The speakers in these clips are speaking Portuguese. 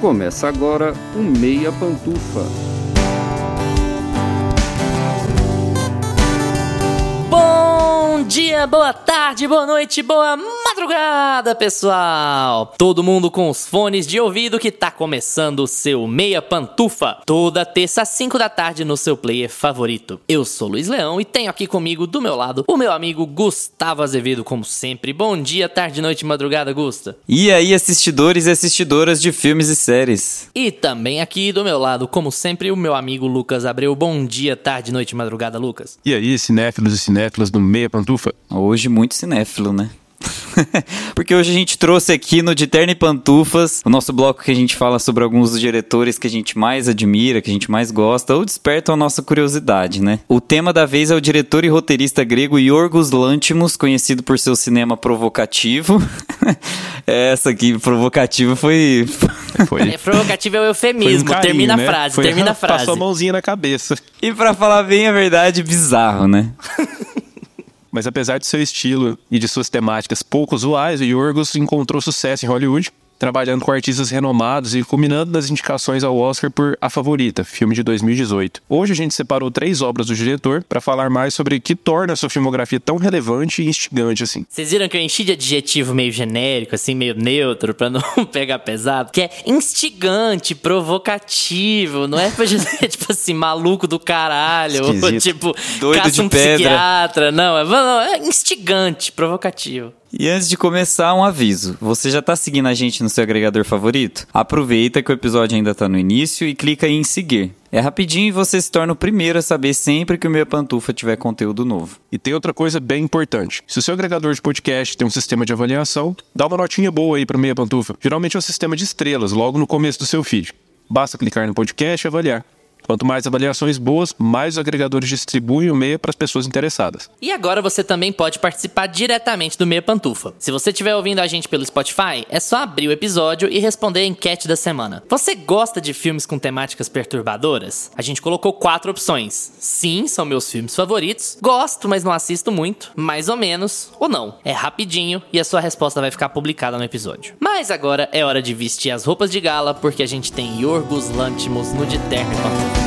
Começa agora o Meia Pantufa. Bom dia, boa tarde, boa noite, boa madrugada, pessoal! Todo mundo com os fones de ouvido que tá começando o seu Meia Pantufa, toda terça às 5 da tarde no seu player favorito. Eu sou Luiz Leão e tenho aqui comigo do meu lado o meu amigo Gustavo Azevedo, como sempre. Bom dia, tarde, noite, madrugada, Gusta. E aí, assistidores e assistidoras de filmes e séries. E também aqui do meu lado, como sempre, o meu amigo Lucas Abreu. Bom dia, tarde, noite, madrugada, Lucas. E aí, cinéfilos e cinéfilas do Meia Pantufa? Hoje muito cinéfilo, né? Porque hoje a gente trouxe aqui no De Terno e Pantufas, o nosso bloco que a gente fala sobre alguns dos diretores que a gente mais admira, que a gente mais gosta, ou despertam a nossa curiosidade, né? O tema da vez é o diretor e roteirista grego Yorgos Lanthimos, conhecido por seu cinema provocativo. Essa aqui, provocativo, foi... Foi. É, provocativo é o eufemismo. Foi um carinho, termina né? a frase, Foi- termina a frase. Passou a mãozinha na cabeça. e pra falar bem a verdade, bizarro, né? Mas apesar de seu estilo e de suas temáticas pouco usuais, Yorgos encontrou sucesso em Hollywood, trabalhando com artistas renomados e culminando nas indicações ao Oscar por A Favorita, filme de 2018. Hoje a gente separou três obras do diretor para falar mais sobre o que torna a sua filmografia tão relevante e instigante assim. Vocês viram que eu enchi de adjetivo meio genérico, assim, meio neutro, pra não pegar pesado? Que é instigante, provocativo, não é pra dizer, tipo assim, maluco do caralho, ou tipo, Doido caça de um pedra. psiquiatra, não é, não, é instigante, provocativo. E antes de começar, um aviso. Você já tá seguindo a gente no seu agregador favorito? Aproveita que o episódio ainda tá no início e clica em seguir. É rapidinho e você se torna o primeiro a saber sempre que o Meia Pantufa tiver conteúdo novo. E tem outra coisa bem importante. Se o seu agregador de podcast tem um sistema de avaliação, dá uma notinha boa aí para Meia Pantufa. Geralmente é um sistema de estrelas, logo no começo do seu feed. Basta clicar no podcast e avaliar. Quanto mais avaliações boas, mais os agregadores distribuem o Meia para as pessoas interessadas. E agora você também pode participar diretamente do Meia Pantufa. Se você estiver ouvindo a gente pelo Spotify, é só abrir o episódio e responder a enquete da semana. Você gosta de filmes com temáticas perturbadoras? A gente colocou quatro opções. Sim, são meus filmes favoritos. Gosto, mas não assisto muito. Mais ou menos, ou não. É rapidinho e a sua resposta vai ficar publicada no episódio. Mas agora é hora de vestir as roupas de gala, porque a gente tem Yorgos Lanthimos no de terno pantufas.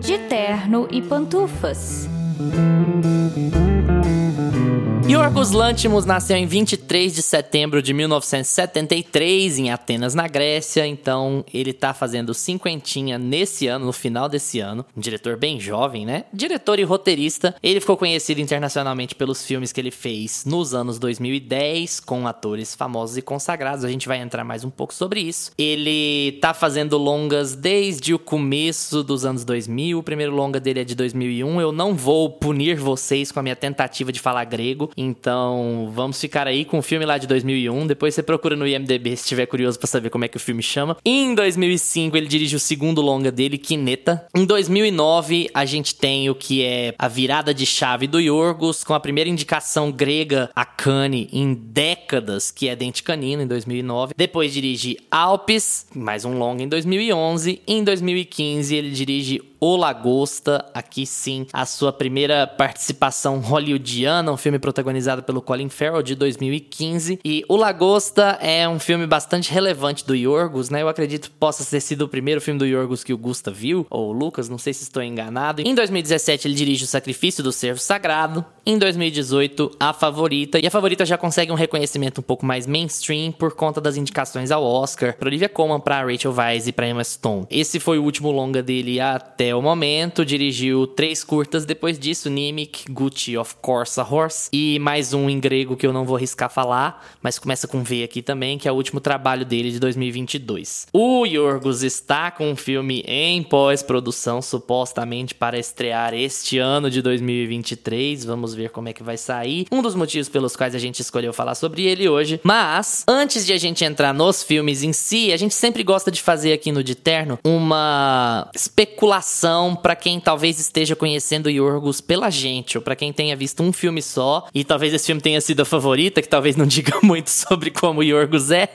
De terno e pantufas. Yorgos Lanthimos nasceu em 23 de setembro de 1973 em Atenas, na Grécia. Então, ele tá fazendo cinquentinha nesse ano, no final desse ano. Um diretor bem jovem, né? Diretor e roteirista. Ele ficou conhecido internacionalmente pelos filmes que ele fez nos anos 2010 com atores famosos e consagrados. A gente vai entrar mais um pouco sobre isso. Ele tá fazendo longas desde o começo dos anos 2000. O primeiro longa dele é de 2001. Eu não vou punir vocês com a minha tentativa de falar grego. Então, vamos ficar aí com o filme lá de 2001. Depois você procura no IMDb se estiver curioso pra saber como é que o filme chama. Em 2005, ele dirige o segundo longa dele, Kineta. Em 2009, a gente tem o que é a virada de chave do Yorgos, com a primeira indicação grega a Cannes em décadas, que é Dente Canino, em 2009. Depois dirige Alpes, mais um longa em 2011. Em 2015, ele dirige o Lagosta, aqui sim, a sua primeira participação hollywoodiana, um filme protagonizado pelo Colin Farrell de 2015. E O Lagosta é um filme bastante relevante do Yorgos, né? Eu acredito que possa ter sido o primeiro filme do Yorgos que o Gusta viu, ou o Lucas, não sei se estou enganado. Em 2017 ele dirige O Sacrifício do Servo Sagrado. Em 2018, A Favorita. E A Favorita já consegue um reconhecimento um pouco mais mainstream por conta das indicações ao Oscar, para Olivia Colman, para Rachel Weisz e para Emma Stone. Esse foi o último longa dele até o momento. Dirigiu três curtas depois disso: Nimic, Gucci, Of Course, a Horse. E mais um em grego que eu não vou arriscar falar, mas começa com V aqui também, que é o último trabalho dele de 2022. O Yorgos está com um filme em pós-produção, supostamente para estrear este ano de 2023. Vamos ver como é que vai sair. Um dos motivos pelos quais a gente escolheu falar sobre ele hoje. Mas, antes de a gente entrar nos filmes em si, a gente sempre gosta de fazer aqui no De Terno uma especulação recomendação para quem talvez esteja conhecendo Yorgos pela gente, ou para quem tenha visto um filme só, e talvez esse filme tenha sido a favorita, que talvez não diga muito sobre como Yorgos é.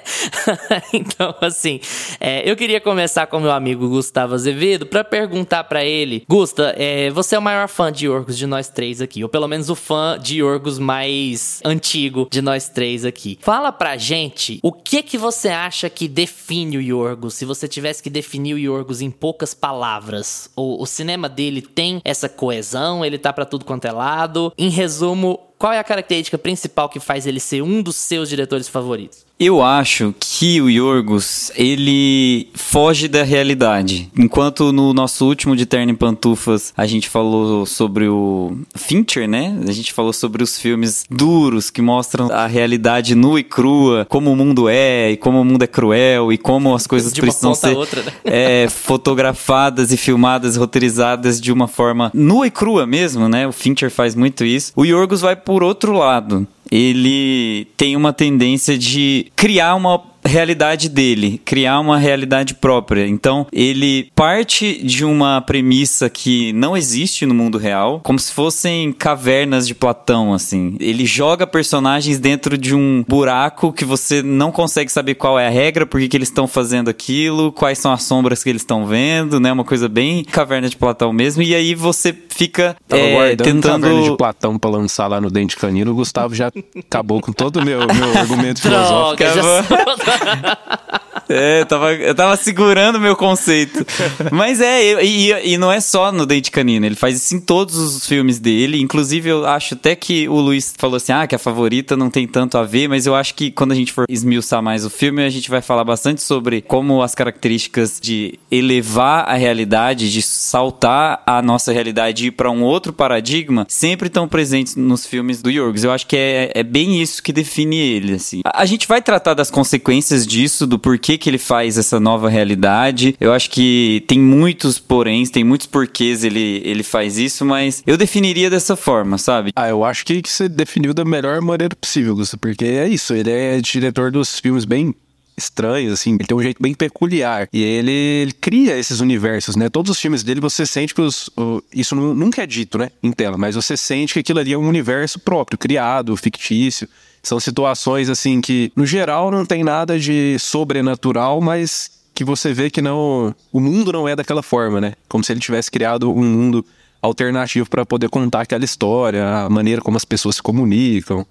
então, assim, é, eu queria começar com meu amigo Gustavo Azevedo para perguntar para ele, Gusta, é, você é o maior fã de Yorgos de nós três aqui, ou pelo menos o fã de Yorgos mais antigo de nós três aqui. Fala pra gente o que que você acha que define o Yorgos, se você tivesse que definir o Yorgos em poucas palavras. O, o cinema dele tem essa coesão, ele tá para tudo quanto é lado. Em resumo, qual é a característica principal que faz ele ser um dos seus diretores favoritos? Eu acho que o Yorgos, ele foge da realidade. Enquanto no nosso último de Terno e Pantufas a gente falou sobre o Fincher, né? A gente falou sobre os filmes duros que mostram a realidade nua e crua, como o mundo é e como o mundo é cruel e como as coisas precisam ser outra, né? é, fotografadas e filmadas, roteirizadas de uma forma nua e crua mesmo, né? O Fincher faz muito isso. O Yorgos vai por outro lado. Ele tem uma tendência de criar uma realidade dele, criar uma realidade própria. Então, ele parte de uma premissa que não existe no mundo real, como se fossem cavernas de Platão, assim. Ele joga personagens dentro de um buraco que você não consegue saber qual é a regra, por que que eles estão fazendo aquilo, quais são as sombras que eles estão vendo, né? Uma coisa bem caverna de Platão mesmo. E aí você fica Tava é, guardando tentando Caverna de Platão pra lançar lá no Dente Canino, o Gustavo já acabou com todo o meu, meu argumento filosófico. Droga, já É, eu tava, eu tava segurando meu conceito. Mas é, e, e, não é só no Dente Canino, ele faz isso em todos os filmes dele. Inclusive, eu acho até que o Luiz falou assim: ah, que a favorita não tem tanto a ver, mas eu acho que quando a gente for esmiuçar mais o filme, a gente vai falar bastante sobre como as características de elevar a realidade, de saltar a nossa realidade e ir pra um outro paradigma, sempre estão presentes nos filmes do Yorgos. Eu acho que é, é bem isso que define ele, assim. A, a gente vai tratar das consequências disso, do porquê que ele faz essa nova realidade. Eu acho que tem muitos poréns, tem muitos porquês ele, ele faz isso, mas eu definiria dessa forma, sabe? Ah, eu acho que, você definiu da melhor maneira possível, Gusto, porque é isso, ele é diretor dos filmes bem estranhos, assim, ele tem um jeito bem peculiar. E ele, ele cria esses universos, né? Todos os filmes dele, você sente que os, o- isso nu- nunca é dito, né? Em tela, mas você sente que aquilo ali é um universo próprio, criado, fictício. São situações, assim, que no geral não tem nada de sobrenatural, mas que você vê que não. O mundo não é daquela forma, né? Como se ele tivesse criado um mundo alternativo para poder contar aquela história, a maneira como as pessoas se comunicam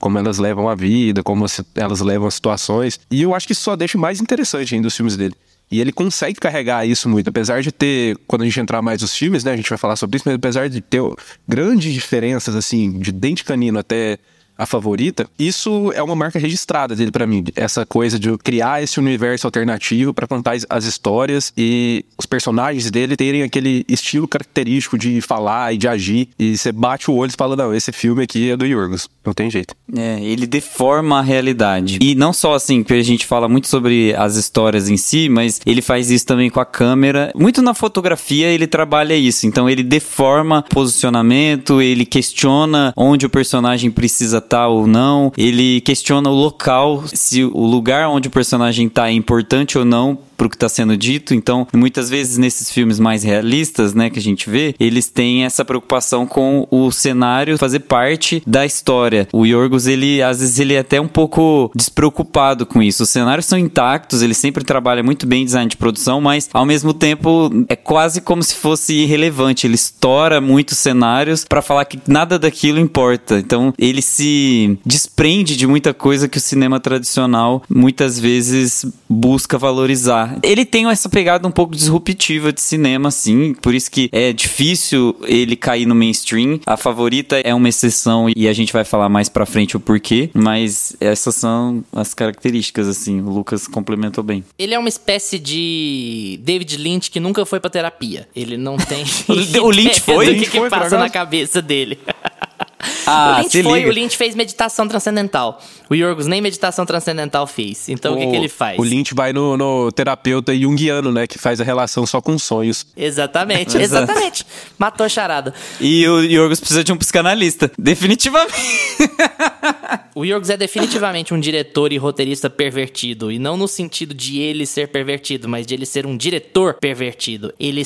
como elas levam a vida, como elas levam as situações. E eu acho que isso só deixa mais interessante ainda os filmes dele. E ele consegue carregar isso muito, apesar de ter, quando a gente entrar mais nos filmes, né, a gente vai falar sobre isso, mas apesar de ter grandes diferenças, assim, de Dente Canino até a favorita, isso é uma marca registrada dele pra mim. Essa coisa de criar esse universo alternativo pra contar as- as histórias e os personagens dele terem aquele estilo característico de falar e de agir. E você bate o olho e fala: não, esse filme aqui é do Yorgos. Não tem jeito. É, ele deforma a realidade. E não só assim, que a gente fala muito sobre as histórias em si, mas ele faz isso também com a câmera. Muito na fotografia ele trabalha isso. Então ele deforma posicionamento, ele questiona onde o personagem precisa estar ou não, ele questiona o local, se o lugar onde o personagem tá é importante ou não pro que tá sendo dito. Então, muitas vezes nesses filmes mais realistas, né, que a gente vê, eles têm essa preocupação com o cenário fazer parte da história. O Yorgos, ele às vezes ele é até um pouco despreocupado com isso. Os cenários são intactos, ele sempre trabalha muito bem em design de produção, mas ao mesmo tempo é quase como se fosse irrelevante. Ele estoura muitos cenários para falar que nada daquilo importa. Então, ele se desprende de muita coisa que o cinema tradicional muitas vezes busca valorizar. Ele tem essa pegada um pouco disruptiva de cinema, assim, por isso que é difícil ele cair no mainstream. A favorita é uma exceção e a gente vai falar mais pra frente o porquê, mas essas são as características, assim. O Lucas complementou bem. Ele é uma espécie de David Lynch que nunca foi pra terapia. Ele não tem. O Lynch foi? O que, que por passa na cabeça dele? Ah, o Lynch se foi, liga. o Lynch fez meditação transcendental. O Yorgos nem meditação transcendental fez. Então o, que, que ele faz? O Lynch vai no, no terapeuta junguiano, né? Que faz a relação só com sonhos. Exatamente, exatamente. Matou a charada. E o Yorgos precisa de um psicanalista. Definitivamente. O Yorgos é definitivamente um diretor e roteirista pervertido. E não no sentido de ele ser pervertido, mas de ele ser um diretor pervertido. Ele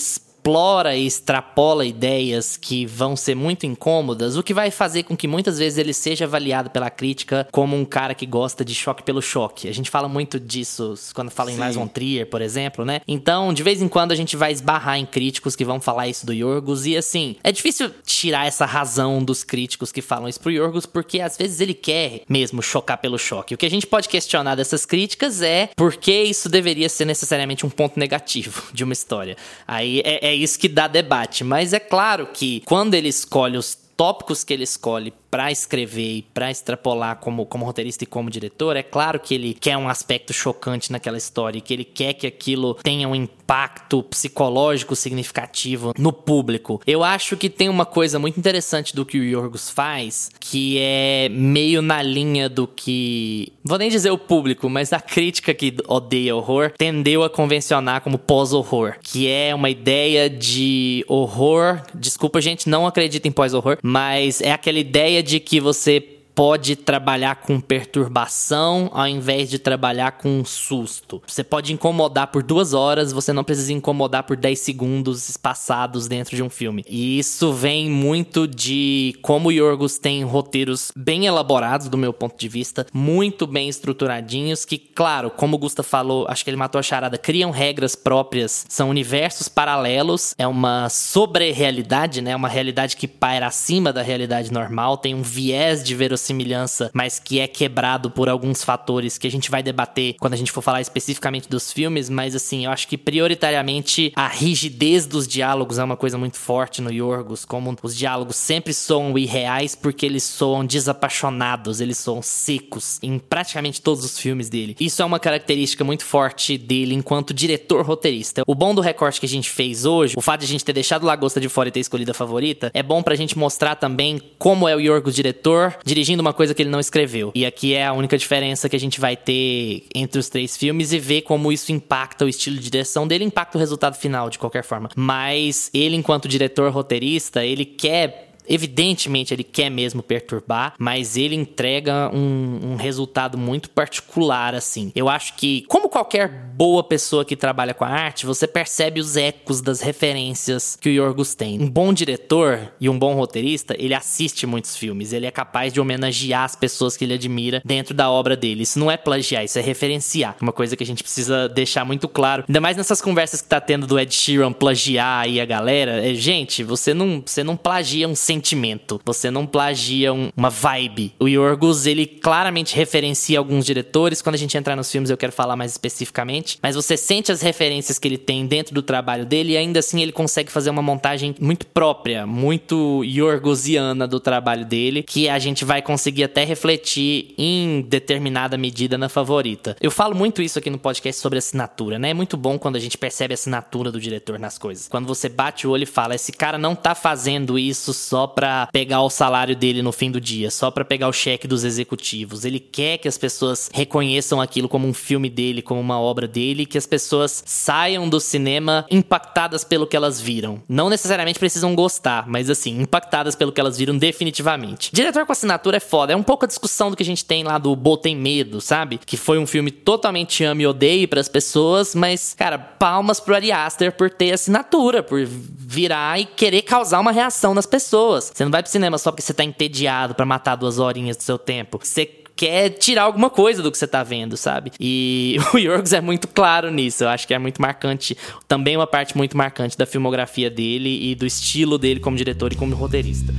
explora e extrapola ideias que vão ser muito incômodas, o que vai fazer com que muitas vezes ele seja avaliado pela crítica como um cara que gosta de choque pelo choque. A gente fala muito disso quando fala em Lars von Trier, por exemplo, né? Então, de vez em quando a gente vai esbarrar em críticos que vão falar isso do Yorgos e assim, é difícil tirar essa razão dos críticos que falam isso pro Yorgos porque às vezes ele quer mesmo chocar pelo choque. O que a gente pode questionar dessas críticas é por que isso deveria ser necessariamente um ponto negativo de uma história. Aí é, é isso que dá debate. Mas é claro que quando ele escolhe os tópicos que ele escolhe para escrever e para extrapolar como, como roteirista e como diretor, é claro que ele quer um aspecto chocante naquela história, que ele quer que aquilo tenha um impacto psicológico significativo no público. Eu acho que tem uma coisa muito interessante do que o Yorgos faz, que é meio na linha do que. Vou nem dizer o público, mas a crítica que odeia horror tendeu a convencionar como pós-horror, que é uma ideia de horror. Desculpa, gente, não acredito em pós-horror, mas é aquela ideia de que você pode trabalhar com perturbação ao invés de trabalhar com susto. Você pode incomodar por duas horas, você não precisa incomodar por 10 segundos espaçados dentro de um filme. E isso vem muito de como o Yorgos tem roteiros bem elaborados, do meu ponto de vista, muito bem estruturadinhos, que, claro, como o Gusta falou, acho que ele matou a charada, criam regras próprias, são universos paralelos, é uma sobre-realidade, né? Uma realidade que paira acima da realidade normal, tem um viés de verosimilhança semelhança, mas que é quebrado por alguns fatores que a gente vai debater quando a gente for falar especificamente dos filmes, mas assim, eu acho que prioritariamente a rigidez dos diálogos é uma coisa muito forte no Yorgos, como os diálogos sempre soam irreais porque eles soam desapaixonados, eles soam secos em praticamente todos os filmes dele. Isso é uma característica muito forte dele enquanto diretor roteirista. O bom do recorte que a gente fez hoje, o fato de a gente ter deixado Lagosta de fora e ter escolhido a favorita, é bom pra gente mostrar também como é o Yorgos diretor, dirigindo uma coisa que ele não escreveu. E aqui é a única diferença que a gente vai ter entre os três filmes e ver como isso impacta o estilo de direção dele, impacta o resultado final de qualquer forma. Mas ele, enquanto diretor roteirista, ele quer Evidentemente, ele quer mesmo perturbar, mas ele entrega um, um, resultado muito particular, assim. Eu acho que, como qualquer boa pessoa que trabalha com a arte, você percebe os ecos das referências que o Yorgos tem. Um bom diretor e um bom roteirista, ele assiste muitos filmes, ele é capaz de homenagear as pessoas que ele admira dentro da obra dele. Isso não é plagiar, isso é referenciar. Uma coisa que a gente precisa deixar muito claro. Ainda mais nessas conversas que tá tendo do Ed Sheeran plagiar aí a galera. É, gente, você não, você não plagia um sentimento. Você não plagia um, uma vibe. O Yorgos, ele claramente referencia alguns diretores. Quando a gente entrar nos filmes, eu quero falar mais especificamente. Mas você sente as referências que ele tem dentro do trabalho dele e ainda assim ele consegue fazer uma montagem muito própria, muito Yorgosiana do trabalho dele, que a gente vai conseguir até refletir em determinada medida na favorita. Eu falo muito isso aqui no podcast sobre assinatura, né? É muito bom quando a gente percebe a assinatura do diretor nas coisas. Quando você bate o olho e fala, esse cara não tá fazendo isso só para pegar o salário dele no fim do dia, só para pegar o cheque dos executivos. Ele quer que as pessoas reconheçam aquilo como um filme dele, como uma obra dele, que as pessoas saiam do cinema impactadas pelo que elas viram. Não necessariamente precisam gostar, mas assim, impactadas pelo que elas viram definitivamente. Diretor com assinatura é foda, é um pouco a discussão do que a gente tem lá do Botem Medo, sabe? Que foi um filme totalmente ame e odeie para as pessoas, mas cara, palmas pro Ari Aster por ter assinatura, por virar e querer causar uma reação nas pessoas pessoas. Você não vai pro cinema só porque você tá entediado para matar duas horinhas do seu tempo. Você quer tirar alguma coisa do que você tá vendo, sabe? E o Yorgos é muito claro nisso. Eu acho que é muito marcante. Também uma parte muito marcante da filmografia dele e do estilo dele como diretor e como roteirista.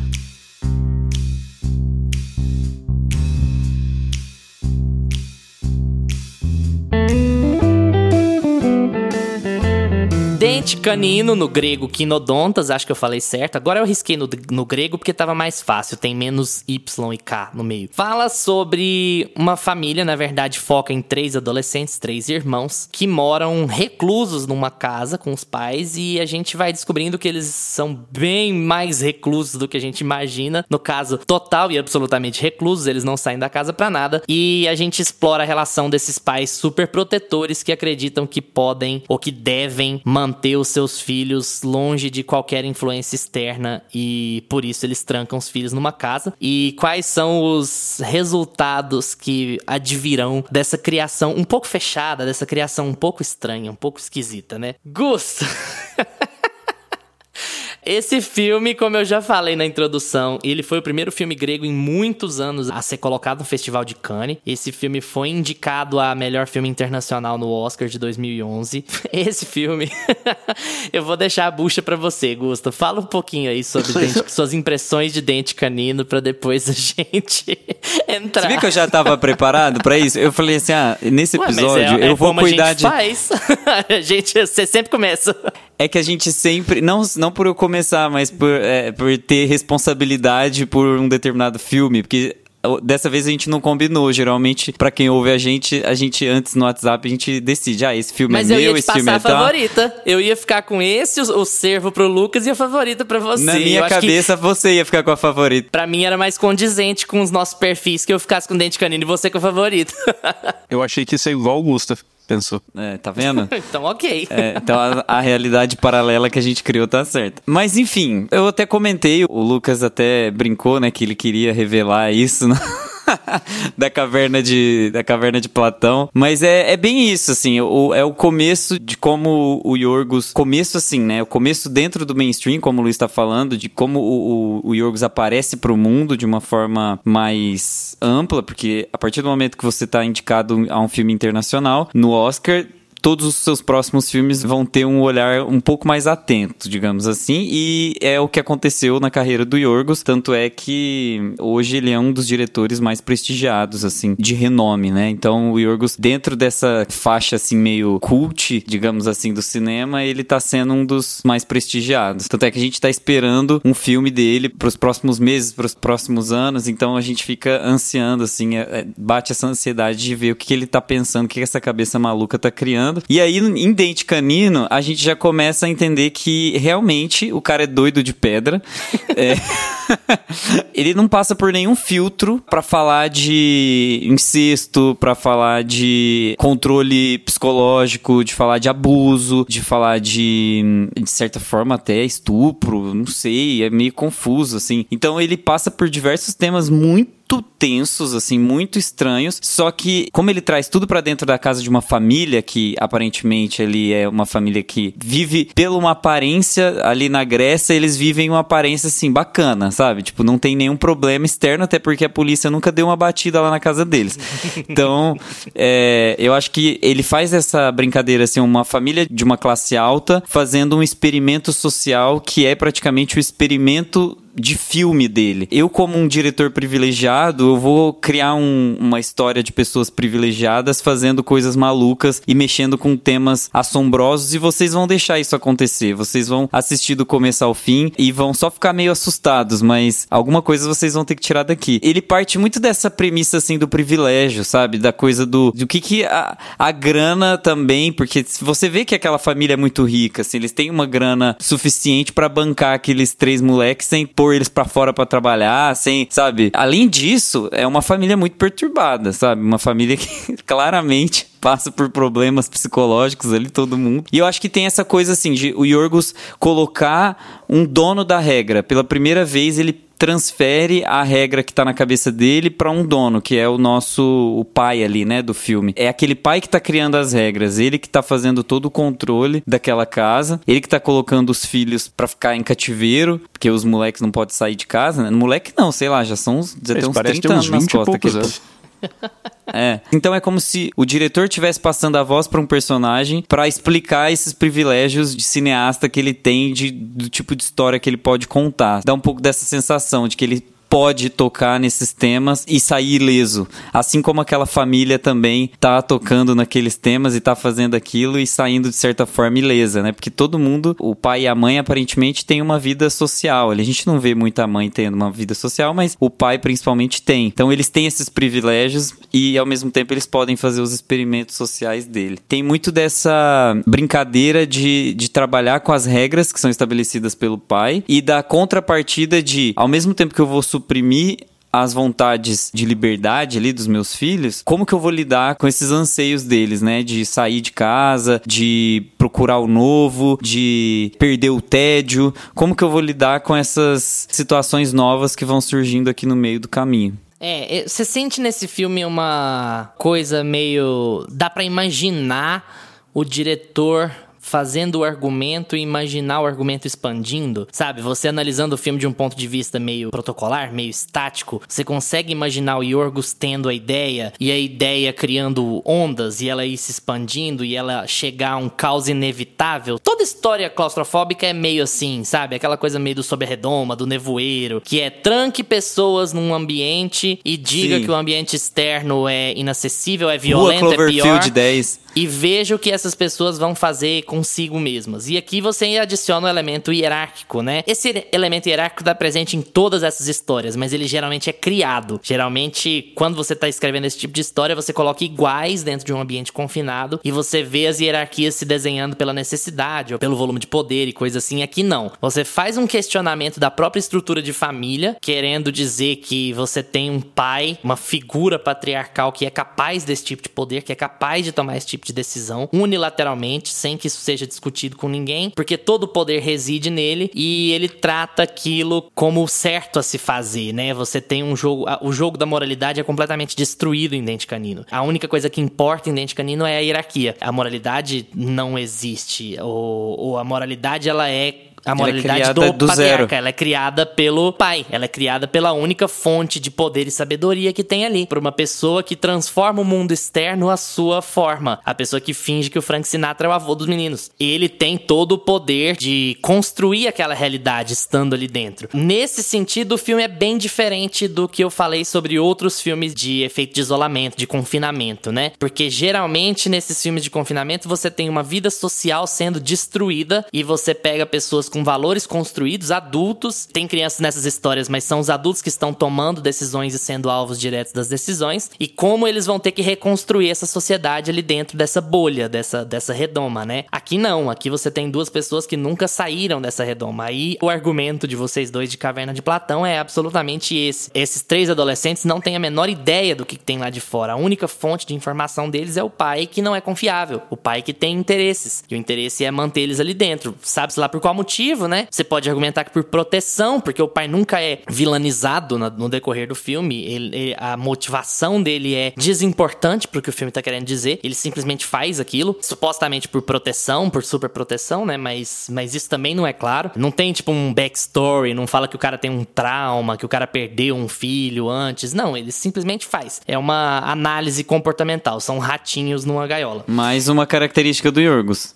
Canino, no grego quinodontas, acho que eu falei certo. Agora eu risquei no, no grego porque tava mais fácil, tem menos Y e K no meio. Fala sobre uma família, na verdade foca em três adolescentes, três irmãos, que moram reclusos numa casa com os pais e a gente vai descobrindo que eles são bem mais reclusos do que a gente imagina. No caso, total e absolutamente reclusos, eles não saem da casa para nada. E a gente explora a relação desses pais super protetores que acreditam que podem ou que devem manter manter os seus filhos longe de qualquer influência externa e por isso eles trancam os filhos numa casa. E quais são os resultados que advirão dessa criação um pouco fechada, dessa criação um pouco estranha, um pouco esquisita, né? Gusto! Esse filme, como eu já falei na introdução, ele foi o primeiro filme grego em muitos anos a ser colocado no Festival de Cannes. Esse filme foi indicado a melhor filme internacional no Oscar de 2011. Esse filme, eu vou deixar a bucha para você, Gusto. Fala um pouquinho aí sobre dente, suas impressões de dente canino para depois a gente entrar. Você viu que eu já tava preparado para isso? Eu falei assim, ah, nesse Ué, mas episódio é- é eu vou cuidar a gente de faz. a gente, você sempre começa. É que a gente sempre, não, não por eu começar, mas por, é, por ter responsabilidade por um determinado filme, porque dessa vez a gente não combinou. Geralmente, pra quem ouve a gente, a gente antes no WhatsApp a gente decide, ah, esse filme Mas é eu meu, ia te esse filme passar é a tal. favorita. Eu ia ficar com esse, o, o servo pro Lucas e a favorita pra você. Na minha eu cabeça, você ia ficar com a favorita. Pra mim era mais condizente com os nossos perfis que eu ficasse com dente canino e você com a favorita. Eu achei que isso é igual o Gusta pensou. É, tá vendo? então, ok. É, então a, a realidade paralela que a gente criou tá certa. Mas enfim, eu até comentei, o Lucas até brincou, né, que ele queria revelar isso, né? da caverna de da caverna de Platão, mas é, é bem isso assim, o, é o começo de como o Yorgos, começo assim, né, o começo dentro do mainstream, como o Luiz está falando, de como o, o, o Yorgos aparece para o mundo de uma forma mais ampla, porque a partir do momento que você está indicado a um filme internacional no Oscar todos os seus próximos filmes vão ter um olhar um pouco mais atento, digamos assim, e é o que aconteceu na carreira do Yorgos, tanto é que hoje ele é um dos diretores mais prestigiados, assim, de renome, né? Então o Yorgos, dentro dessa faixa, assim, meio cult, digamos assim, do cinema, ele tá sendo um dos mais prestigiados. Tanto é que a gente tá esperando um filme dele pros próximos meses, pros próximos anos, então a gente fica ansiando, assim, é, é, bate essa ansiedade de ver o que, ele tá pensando, o que essa cabeça maluca tá criando. E aí, em Dente Canino, a gente já começa a entender que realmente o cara é doido de pedra. É... ele não passa por nenhum filtro para falar de incesto, para falar de controle psicológico, de falar de abuso, de falar de, de certa forma, até estupro, não sei, é meio confuso, assim. Então ele passa por diversos temas muito tensos, assim, muito estranhos. Só que, como ele traz tudo para dentro da casa de uma família, que aparentemente ele é uma família que vive pela uma aparência ali na Grécia, eles vivem uma aparência assim bacana, sabe? Tipo, não tem nenhum problema externo, até porque a polícia nunca deu uma batida lá na casa deles. Então, é, eu acho que ele faz essa brincadeira, assim, uma família de uma classe alta fazendo um experimento social que é praticamente o experimento de filme dele. Eu, como um diretor privilegiado, eu vou criar um, uma história de pessoas privilegiadas fazendo coisas malucas e mexendo com temas assombrosos e vocês vão deixar isso acontecer. Vocês vão assistir do começo ao fim e vão só ficar meio assustados, mas alguma coisa vocês vão ter que tirar daqui. Ele parte muito dessa premissa, assim, do privilégio, sabe? Da coisa do, do que que a, a grana também, porque você vê que aquela família é muito rica, assim, eles têm uma grana suficiente para bancar aqueles três moleques sem pôr eles para fora para trabalhar, sem, sabe? Além disso, é uma família muito perturbada, sabe? Uma família que claramente passa por problemas psicológicos ali, todo mundo. E eu acho que tem essa coisa assim, de o Yorgos colocar um dono da regra. Pela primeira vez, ele transfere a regra que tá na cabeça dele para um dono, que é o nosso o pai ali, né, do filme. É aquele pai que tá criando as regras, ele que tá fazendo todo o controle daquela casa, ele que tá colocando os filhos para ficar em cativeiro, porque os moleques não podem sair de casa, né? Moleque não, sei lá, já são uns, já Eles tem uns parecem 30 ter anos uns nas 20 costas. é. Então é como se o diretor estivesse passando a voz para um personagem para explicar esses privilégios de cineasta que ele tem de, do tipo de história que ele pode contar. Dá um pouco dessa sensação de que ele pode tocar nesses temas e sair ileso. Assim como aquela família também tá tocando naqueles temas e tá fazendo aquilo e saindo de certa forma ilesa, né? Porque todo mundo, o pai e a mãe aparentemente tem uma vida social. A gente não vê muita mãe tendo uma vida social, mas o pai principalmente tem. Então eles têm esses privilégios e ao mesmo tempo eles podem fazer os experimentos sociais dele. Tem muito dessa brincadeira de, de trabalhar com as regras que são estabelecidas pelo pai e da contrapartida de, ao mesmo tempo que eu vou suprimir as vontades de liberdade ali dos meus filhos, como que eu vou lidar com esses anseios deles, né? De sair de casa, de procurar o novo, de perder o tédio. Como que eu vou lidar com essas situações novas que vão surgindo aqui no meio do caminho? É, você sente nesse filme uma coisa meio. dá pra imaginar o diretor fazendo o argumento e imaginar o argumento expandindo, sabe? Você analisando o filme de um ponto de vista meio protocolar, meio estático, você consegue imaginar o Yorgos tendo a ideia e a ideia criando ondas e ela ir se expandindo e ela chegar a um caos inevitável. Toda história claustrofóbica é meio assim, sabe? Aquela coisa meio do sob a redoma, do nevoeiro, que é tranque pessoas num ambiente e diga Sim. que o ambiente externo é inacessível, é Rua violento, é pior Cloverfield 10. E veja o que essas pessoas vão fazer consigo mesmas. E aqui você adiciona o elemento hierárquico, né? Esse elemento hierárquico está presente em todas essas histórias, mas ele geralmente é criado. Geralmente, quando você está escrevendo esse tipo de história, você coloca iguais dentro de um ambiente confinado e você vê as hierarquias se desenhando pela necessidade ou pelo volume de poder e coisa assim. Aqui não. Você faz um questionamento da própria estrutura de família, querendo dizer que você tem um pai, uma figura patriarcal que é capaz desse tipo de poder, que é capaz de tomar esse tipo de decisão unilateralmente, sem que isso seja discutido com ninguém, porque todo o poder reside nele e ele trata aquilo como certo a se fazer, né? Você tem um jogo, o jogo da moralidade é completamente destruído em Dente Canino. A única coisa que importa em Dente Canino é a hierarquia. A moralidade não existe, ou, ou a moralidade ela é a é moralidade criada do, do patriarca. zero. Ela é criada pelo pai. Ela é criada pela única fonte de poder e sabedoria que tem ali. Por uma pessoa que transforma o mundo externo à sua forma. A pessoa que finge que o Frank Sinatra é o avô dos meninos. Ele tem todo o poder de construir aquela realidade estando ali dentro. Nesse sentido, o filme é bem diferente do que eu falei sobre outros filmes de efeito de isolamento, de confinamento, né? Porque geralmente nesses filmes de confinamento você tem uma vida social sendo destruída e você pega pessoas com valores construídos, adultos. Tem crianças nessas histórias, mas são os adultos que estão tomando decisões e sendo alvos diretos das decisões. E como eles vão ter que reconstruir essa sociedade ali dentro dessa bolha, dessa, dessa redoma, né? Aqui não, aqui você tem duas pessoas que nunca saíram dessa redoma. Aí o argumento de vocês dois de Caverna de Platão é absolutamente esse. Esses três adolescentes não têm a menor ideia do que tem lá de fora. A única fonte de informação deles é o pai que não é confiável. O pai que tem interesses. E o interesse é manter eles ali dentro. Sabe-se lá por qual motivo, né? Você pode argumentar que por proteção, porque o pai nunca é vilanizado no decorrer do filme. Ele- ele- a motivação dele é desimportante pro que o filme tá querendo dizer. Ele simplesmente faz aquilo, supostamente por proteção, por super proteção, né? Mas, mas isso também não é claro. Não tem, tipo, um backstory, não fala que o cara tem um trauma, que o cara perdeu um filho antes. Não, ele simplesmente faz. É uma análise comportamental. São ratinhos numa gaiola. Mais uma característica do Yorgos.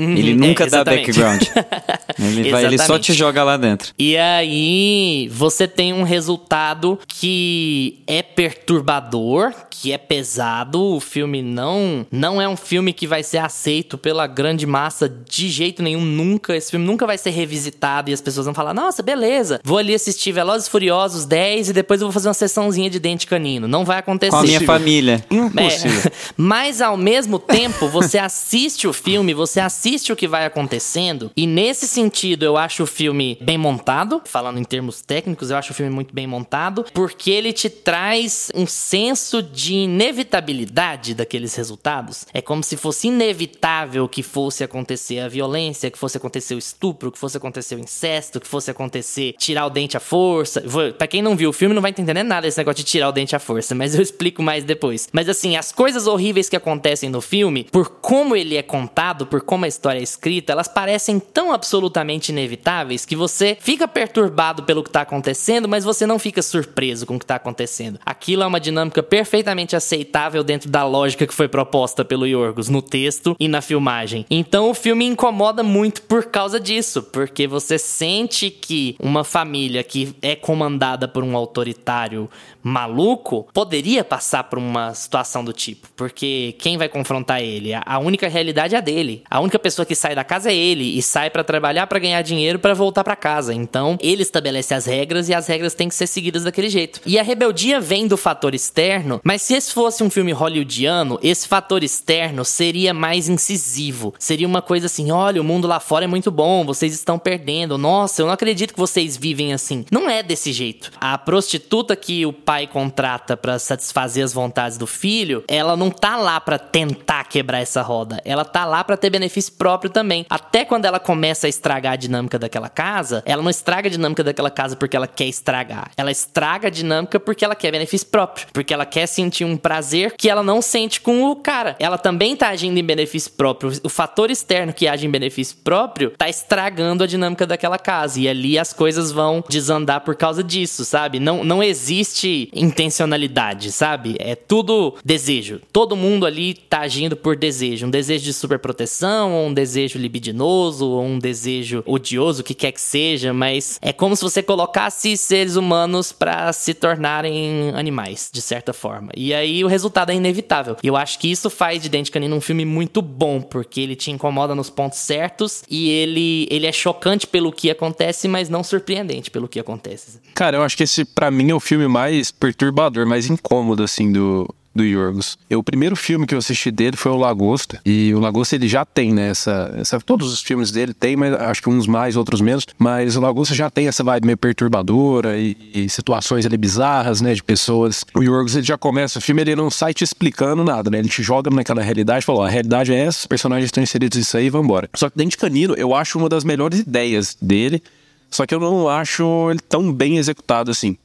Ele é, nunca dá exatamente. background. Ele, vai, ele só te joga lá dentro. E aí, você tem um resultado que é perturbador, que é pesado. O filme não não é um filme que vai ser aceito pela grande massa de jeito nenhum, nunca. Esse filme nunca vai ser revisitado e as pessoas vão falar: "Nossa, beleza. Vou ali assistir Velozes e Furiosos 10 e depois eu vou fazer uma sessãozinha de dente canino". Não vai acontecer. Com a minha família. Impossível. É, mas ao mesmo tempo, você assiste o filme, você assiste o que vai acontecendo, e nesse sentido eu acho o filme bem montado, falando em termos técnicos, eu acho o filme muito bem montado, porque ele te traz um senso de inevitabilidade daqueles resultados. É como se fosse inevitável que fosse acontecer a violência, que fosse acontecer o estupro, que fosse acontecer o incesto, que fosse acontecer tirar o dente à força. Pra quem não viu o filme, não vai entender nada desse negócio de tirar o dente à força, mas eu explico mais depois. Mas assim, as coisas horríveis que acontecem no filme, por como ele é contado, por como a história escrita, elas parecem tão absolutamente inevitáveis que você fica perturbado pelo que tá acontecendo, mas você não fica surpreso com o que tá acontecendo. Aquilo é uma dinâmica perfeitamente aceitável dentro da lógica que foi proposta pelo Yorgos no texto e na filmagem. Então o filme incomoda muito por causa disso, porque você sente que uma família que é comandada por um autoritário maluco poderia passar por uma situação do tipo, porque quem vai confrontar ele? A única realidade é a dele. A única pessoa que sai da casa é ele e sai pra trabalhar pra ganhar dinheiro pra voltar pra casa. Então, ele estabelece as regras e as regras têm que ser seguidas daquele jeito. E a rebeldia vem do fator externo, mas se esse fosse um filme hollywoodiano, esse fator externo seria mais incisivo. Seria uma coisa assim: olha, o mundo lá fora é muito bom, vocês estão perdendo. Nossa, eu não acredito que vocês vivem assim. Não é desse jeito. A prostituta que o pai contrata pra satisfazer as vontades do filho, ela não tá lá pra tentar quebrar essa roda. Ela tá lá pra ter benefício próprio também. Até quando ela começa a estragar a dinâmica daquela casa, ela não estraga a dinâmica daquela casa porque ela quer estragar. Ela estraga a dinâmica porque ela quer benefício próprio. Porque ela quer sentir um prazer que ela não sente com o cara. Ela também tá agindo em benefício próprio. O fator externo que age em benefício próprio tá estragando a dinâmica daquela casa. E ali as coisas vão desandar por causa disso, sabe? Não, não existe intencionalidade, sabe? É tudo desejo. Todo mundo ali tá agindo por desejo. Um desejo de superproteção, um desejo libidinoso, ou um desejo odioso, o que quer que seja, mas é como se você colocasse seres humanos para se tornarem animais, de certa forma. E aí o resultado é inevitável. E eu acho que isso faz de Dente Canino um filme muito bom, porque ele te incomoda nos pontos certos e ele, ele é chocante pelo que acontece, mas não surpreendente pelo que acontece. Cara, eu acho que esse, para mim, é o filme mais perturbador, mais incômodo, assim, do, do Yorgos. Eu, o primeiro filme que eu assisti dele foi o Lagosta. E o Lagosta ele já tem, né? Essa, essa, todos os filmes dele tem, mas acho que uns mais, outros menos. Mas o Lagosta já tem essa vibe meio perturbadora e, e situações ali bizarras, né? De pessoas. O Yorgos ele já começa o filme, ele não sai te explicando nada, né? Ele te joga naquela realidade fala: ó, a realidade é essa, os personagens estão inseridos nisso aí, vambora. Só que Dente Canino, eu acho uma das melhores ideias dele. Só que eu não acho ele tão bem executado assim.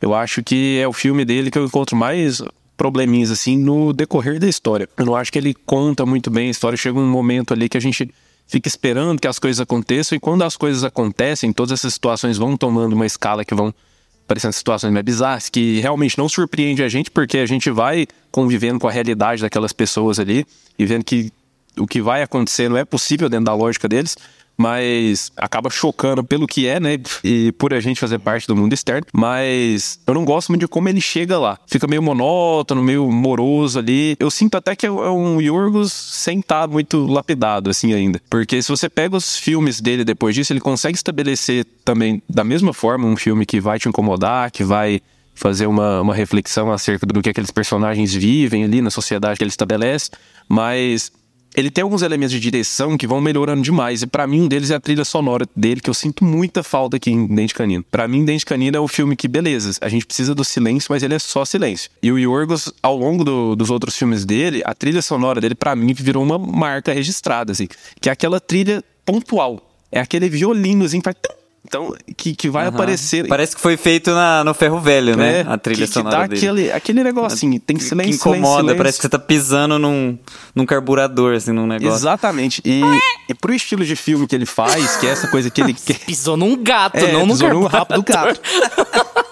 Eu acho que é o filme dele que eu encontro mais probleminhas assim no decorrer da história. Eu não acho que ele conta muito bem a história. Chega um momento ali que a gente fica esperando que as coisas aconteçam e quando as coisas acontecem, todas essas situações vão tomando uma escala que vão parecendo situações mais bizarras, que realmente não surpreende a gente, porque a gente vai convivendo com a realidade daquelas pessoas ali e vendo que o que vai acontecer não é possível dentro da lógica deles, mas acaba chocando pelo que é, né? E por a gente fazer parte do mundo externo. Mas eu não gosto muito de como ele chega lá. Fica meio monótono, meio moroso ali. Eu sinto até que é um Yorgos sem estar muito lapidado, assim, ainda. Porque se você pega os filmes dele depois disso, ele consegue estabelecer também, da mesma forma, um filme que vai te incomodar, que vai fazer uma, uma reflexão acerca do que aqueles personagens vivem ali na sociedade que ele estabelece. Mas ele tem alguns elementos de direção que vão melhorando demais. E para mim, um deles é a trilha sonora dele, que eu sinto muita falta aqui em Dente Canino. Para mim, Dente Canino é o filme que, beleza, a gente precisa do silêncio, mas ele é só silêncio. E o Yorgos, ao longo do, dos outros filmes dele, a trilha sonora dele, para mim, virou uma marca registrada, assim. Que é aquela trilha pontual. É aquele violinozinho que faz então, que, que vai uhum. aparecer. Parece que foi feito na, no ferro velho, né? É, a trilha que, sonora. Que dá dele. aquele, aquele negocinho, tem silêncio. Que incomoda, silêncio. parece que você tá pisando num, num carburador, assim, num negócio. Exatamente. E, e pro estilo de filme que ele faz, que é essa coisa que ele quer. Pisou num gato, é, não num pisou carburador. rabo do gato.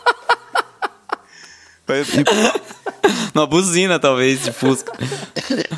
Uma buzina, talvez, de Fusca.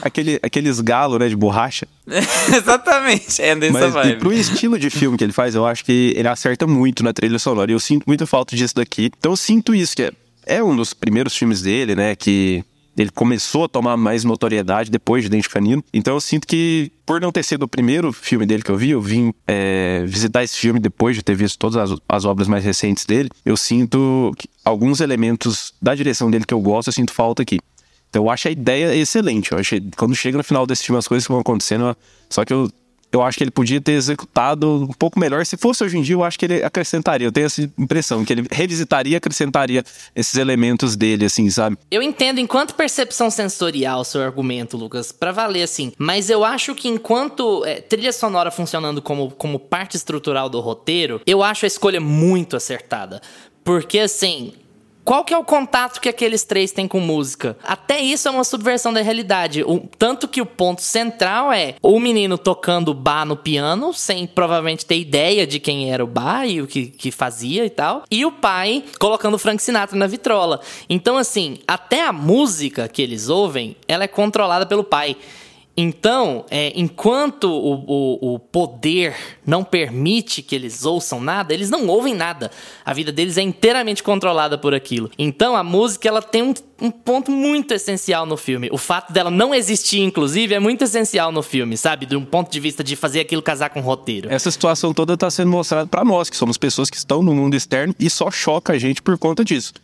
Aquele, aqueles galos, né, de borracha. Exatamente, é dessa Mas vibe. e pro estilo de filme que ele faz, eu acho que ele acerta muito na trilha sonora. E eu sinto muita falta disso daqui. Então eu sinto isso, que é, é um dos primeiros filmes dele, né, que ele começou a tomar mais notoriedade depois de Dente Canino. Então eu sinto que, por não ter sido o primeiro filme dele que eu vi, eu vim é, visitar esse filme depois de ter visto todas as, as obras mais recentes dele. Eu sinto que alguns elementos da direção dele que eu gosto, eu sinto falta aqui. Então eu acho a ideia excelente. Eu achei, quando chega no final desse filme, as coisas que vão acontecendo. Só que eu eu acho que ele podia ter executado um pouco melhor. Se fosse hoje em dia, eu acho que ele acrescentaria. Eu tenho essa impressão, que ele revisitaria acrescentaria esses elementos dele, assim, sabe? Eu entendo enquanto percepção sensorial seu argumento, Lucas, para valer assim. Mas eu acho que enquanto é, trilha sonora funcionando como, como parte estrutural do roteiro, eu acho a escolha muito acertada. Porque assim, qual que é o contato que aqueles três têm com música? Até isso é uma subversão da realidade. O, tanto que o ponto central é o menino tocando bar no piano, sem provavelmente ter ideia de quem era o bar e o que, que fazia e tal. E o pai colocando Frank Sinatra na vitrola. Então, assim, até a música que eles ouvem, ela é controlada pelo pai. Então, é, enquanto o, o, o, poder não permite que eles ouçam nada, eles não ouvem nada. A vida deles é inteiramente controlada por aquilo. Então, a música ela tem um, um ponto muito essencial no filme. O fato dela não existir, inclusive, é muito essencial no filme, sabe? De um ponto de vista de fazer aquilo casar com o roteiro. Essa situação toda está sendo mostrada para nós, que somos pessoas que estão no mundo externo e só choca a gente por conta disso.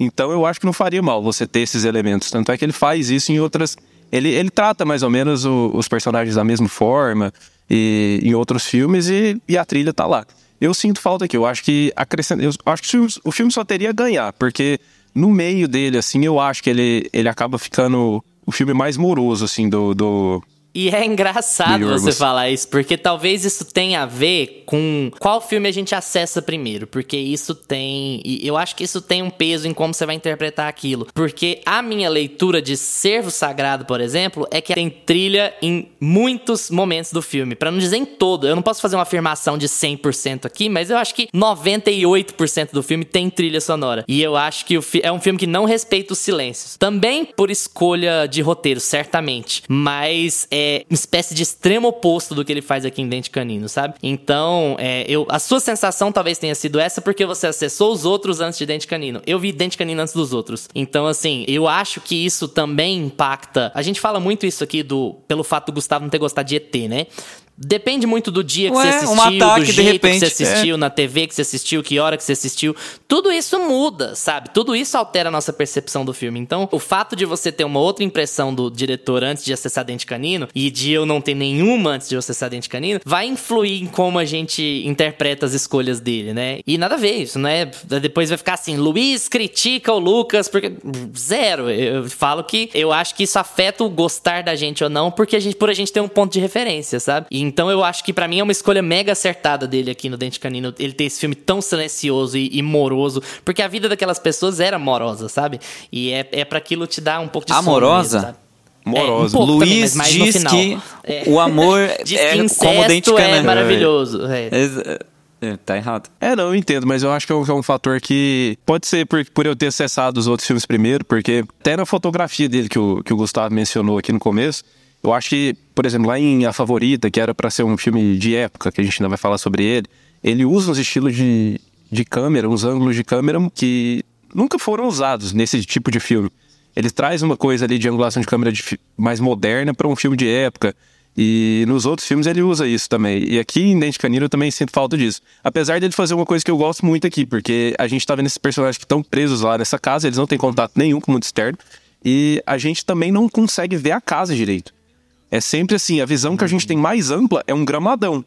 Então, eu acho que não faria mal você ter esses elementos. Tanto é que ele faz isso em outras ele, ele trata mais ou menos o, os personagens da mesma forma e, em outros filmes e, e, a trilha tá lá. Eu sinto falta aqui, eu acho que acrescenta, eu acho que o filme só teria a ganhar, porque no meio dele, assim, eu acho que ele, ele acaba ficando o filme mais moroso, assim, do, do E é engraçado Do você falar isso, porque talvez isso tenha a ver com qual filme a gente acessa primeiro, porque isso tem. E eu acho que isso tem um peso em como você vai interpretar aquilo. Porque a minha leitura de Servo Sagrado, por exemplo, é que tem trilha em muitos momentos do filme. Pra não dizer em todo. Eu não posso fazer uma afirmação de 100% aqui, mas eu acho que 98% do filme tem trilha sonora. E eu acho que é um filme que não respeita os silêncios. Também por escolha de roteiro, certamente. Mas é uma espécie de extremo oposto do que ele faz aqui em Dente Canino, sabe? Então, é, eu, a sua sensação talvez tenha sido essa porque você acessou os outros antes de Dente Canino. Eu vi Dente Canino antes dos outros. Então, assim, eu acho que isso também impacta. A gente fala muito isso aqui do pelo fato do Gustavo não ter gostado de ET, né? Depende muito do dia que Ué, você um assistiu, ataque, do de jeito repente, que você assistiu, na TV que você assistiu, que hora que você assistiu. Tudo isso muda, sabe? Tudo isso altera a nossa percepção do filme. Então, o fato de você ter uma outra impressão do diretor antes de acessar Dente Canino e de eu não ter nenhuma antes de acessar Dente Canino, vai influir em como a gente interpreta as escolhas dele, né? E nada a ver isso, né? Depois vai ficar assim, Luiz critica o Lucas porque zero. Eu falo que eu acho que isso afeta o gostar da gente ou não, porque a gente por a gente ter um ponto de referência, sabe? E então eu acho que pra mim é uma escolha mega acertada dele aqui no Dente Canino, ele ter esse filme tão silencioso e, e moroso, porque a vida daquelas pessoas era morosa, sabe? E é, é para aquilo te dar um pouco de Amorosa? mesmo, sabe? Morosa. É, um também, Luiz no diz final. que É. o amor é como dente é canino. maravilhoso. é. É, é, tá errado. É, não, eu entendo, mas eu acho que é um, que é um fator que pode ser por, por eu ter acessado os outros filmes primeiro, porque até na fotografia dele que o, que o Gustavo mencionou aqui no começo, eu acho que, por exemplo, lá em A Favorita, que era pra ser um filme de época, que a gente ainda vai falar sobre ele, ele usa uns estilos de, de câmera, uns ângulos de câmera que nunca foram usados nesse tipo de filme. Ele traz uma coisa ali de angulação de câmera de mais moderna pra um filme de época. E nos outros filmes ele usa isso também. E aqui em Dente Canino eu também sinto falta disso. Apesar dele fazer uma coisa que eu gosto muito aqui, porque a gente tá vendo esses personagens que estão presos lá nessa casa, eles não têm contato nenhum com o mundo externo. E a gente também não consegue ver a casa direito. É sempre assim, a visão que a gente tem mais ampla é um gramadão.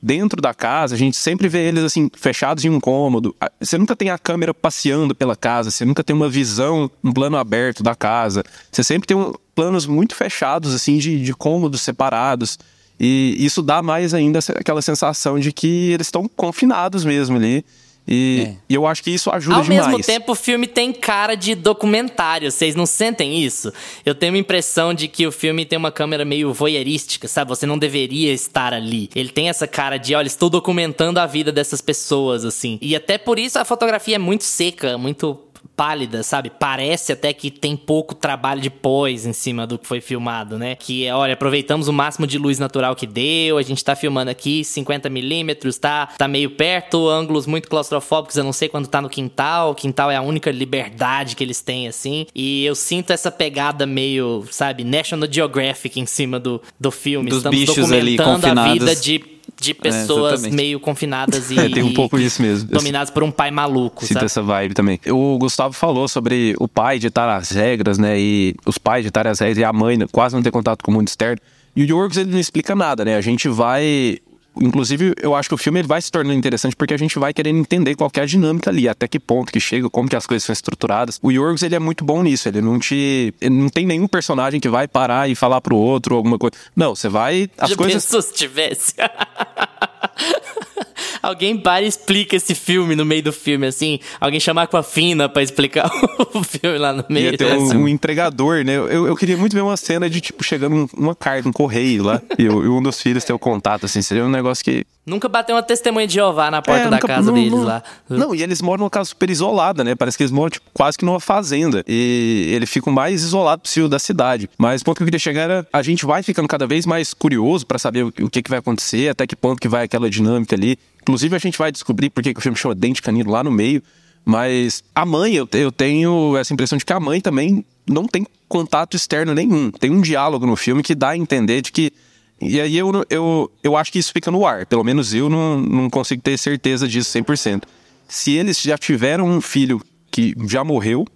Dentro da casa, a gente sempre vê eles assim, fechados em um cômodo. Você nunca tem a câmera passeando pela casa, você nunca tem uma visão, um plano aberto da casa. Você sempre tem um- planos muito fechados, assim, de, de cômodos separados. E isso dá mais ainda aquela sensação de que eles estão confinados mesmo ali. E, e eu acho que isso ajuda Ao demais. mesmo tempo, o filme tem cara de documentário. Vocês não sentem isso? Eu tenho a impressão de que o filme tem uma câmera meio voyeurística, sabe? Você não deveria estar ali. Ele tem essa cara de, olha, estou documentando a vida dessas pessoas, assim. E até por isso a fotografia é muito seca, muito pálida, sabe? Parece até que tem pouco trabalho de pós em cima do que foi filmado, né? Que é, olha, aproveitamos o máximo de luz natural que deu, a gente tá filmando aqui 50 milímetros, tá, tá meio perto, ângulos muito claustrofóbicos, eu não sei quando tá no quintal, o quintal é a única liberdade que eles têm, assim, e eu sinto essa pegada meio, sabe, National Geographic em cima do, do filme. Dos Estamos bichos ali documentando a vida confinados. de... De pessoas exatamente. meio confinadas e. É, tem um pouco isso mesmo. Dominadas por um pai maluco, Sinto sabe? essa vibe também. O Gustavo falou sobre o pai ditar as regras, né? E os pais ditarem as regras e a mãe quase não ter contato com o mundo externo. E o Yorgos, ele não explica nada, né? A gente vai... Inclusive, eu acho que o filme ele vai se tornando interessante porque a gente vai querendo entender qual que é a dinâmica ali, até que ponto que chega, como que as coisas são estruturadas. O Yorgos, ele é muito bom nisso, ele não te... Ele não tem nenhum personagem que vai parar e falar pro outro alguma coisa. Não, você vai... As Já coisas... se tivesse? Alguém para e explica esse filme no meio do filme, assim. Alguém chamar com a Fina pra explicar o filme lá no meio. Ia ter um, um entregador, né? Eu, eu queria muito ver uma cena de, tipo, chegando um- uma carta, um correio lá, e, o- e um dos filhos ter o contato, assim. Seria um negócio que... Nunca bateu uma testemunha de Jeová na porta É, da nunca- casa não- deles não- lá. Não, e eles moram numa casa super isolada, né? Parece que eles moram, tipo, quase que numa fazenda. E eles ficam mais isolados possível da cidade. Mas o ponto que eu queria chegar era, a gente vai ficando cada vez mais curioso pra saber o, o que, que vai acontecer, até que ponto que vai aquela dinâmica ali. Inclusive, a gente vai descobrir por que, o filme chama Dente Canino lá no meio. Mas a mãe, eu, eu tenho essa impressão de que a mãe também não tem contato externo nenhum. Tem um diálogo no filme que dá a entender de que. E aí eu, eu, eu acho que isso fica no ar. Pelo menos eu não, não consigo ter certeza disso 100%. Se eles já tiveram um filho que já morreu,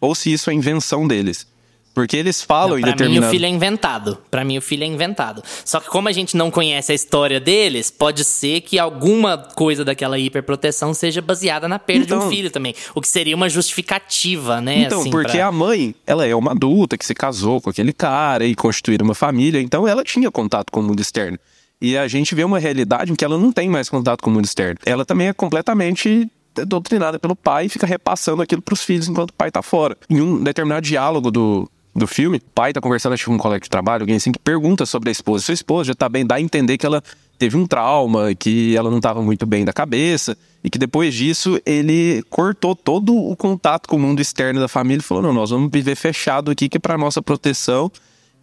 ou se isso é invenção deles. Porque eles falam Não, em pra determinado... mim o filho é inventado. Pra mim o filho é inventado. Só que como a gente não conhece a história deles, pode ser que alguma coisa daquela hiperproteção seja baseada na perda de Então- um filho também. O que seria uma justificativa, né? Então, assim, porque pra- a mãe, ela é uma adulta que se casou com aquele cara e constituíram uma família, então ela tinha contato com o mundo externo. E a gente vê uma realidade em que ela não tem mais contato com o mundo externo. Ela também é completamente doutrinada pelo pai e fica repassando aquilo pros filhos enquanto o pai tá fora. Em um determinado diálogo do, do filme, o pai tá conversando acho, com um colega de trabalho, alguém assim, que pergunta sobre a esposa. Sua esposa já tá bem, dá a entender que ela teve um trauma, que ela não estava muito bem da cabeça, e que depois disso ele cortou todo o contato com o mundo externo da família e falou: não, nós vamos viver fechado aqui, que é para nossa proteção.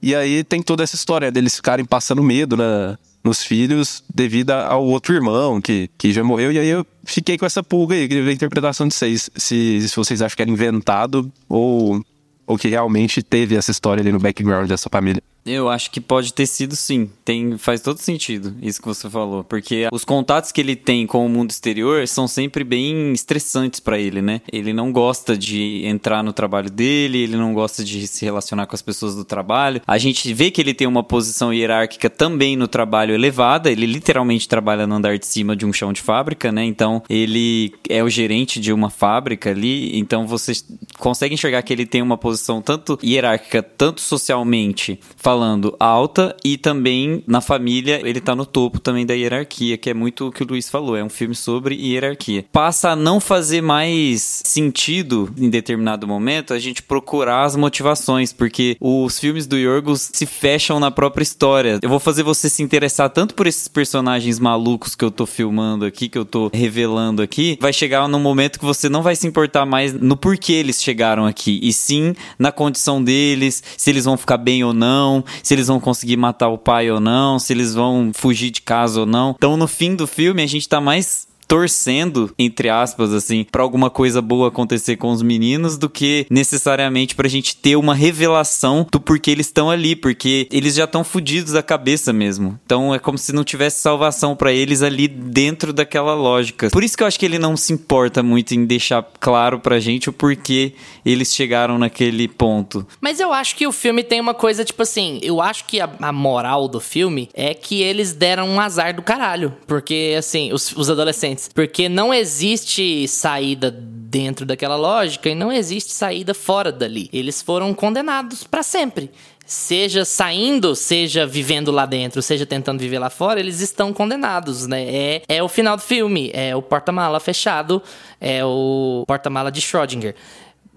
E aí tem toda essa história deles ficarem passando medo na, nos filhos devido ao outro irmão que, que já morreu. E aí eu fiquei com essa pulga aí, queria ver a interpretação de vocês. Se, se vocês acham que era inventado ou, ou que realmente teve essa história ali no background dessa família. Eu acho que pode ter sido sim. Tem, faz todo sentido isso que você falou. Porque os contatos que ele tem com o mundo exterior são sempre bem estressantes pra ele, né? Ele não gosta de entrar no trabalho dele, ele não gosta de se relacionar com as pessoas do trabalho. A gente vê que ele tem uma posição hierárquica também no trabalho elevada. Ele literalmente trabalha no andar de cima de um chão de fábrica, né? Então ele é o gerente de uma fábrica ali. Então você consegue enxergar que ele tem uma posição tanto hierárquica, tanto socialmente falando alta e também na família ele tá no topo também da hierarquia, que é muito o que o Luiz falou, é um filme sobre hierarquia. Passa a não fazer mais sentido em determinado momento a gente procurar as motivações, porque os filmes do Yorgos se fecham na própria história. Eu vou fazer você se interessar tanto por esses personagens malucos que eu tô filmando aqui, que eu tô revelando aqui, vai chegar num momento que você não vai se importar mais no porquê eles chegaram aqui, e sim na condição deles, se eles vão ficar bem ou não, se eles vão conseguir matar o pai ou não, se eles vão fugir de casa ou não. Então, no fim do filme, a gente tá mais torcendo, entre aspas, assim, pra alguma coisa boa acontecer com os meninos do que necessariamente pra gente ter uma revelação do porquê eles estão ali, porque eles já estão fudidos da cabeça mesmo. Então é como se não tivesse salvação pra eles ali dentro daquela lógica. Por isso que eu acho que ele não se importa muito em deixar claro pra gente o porquê eles chegaram naquele ponto. Mas eu acho que o filme tem uma coisa, tipo assim, eu acho que a, a moral do filme é que eles deram um azar do caralho. Porque, assim, os, os adolescentes. Porque não existe saída dentro daquela lógica e não existe saída fora dali. Eles foram condenados pra sempre. Seja saindo, seja vivendo lá dentro, seja tentando viver lá fora, eles estão condenados, né? É, é o final do filme, é o porta-mala fechado, é o porta-mala de Schrödinger.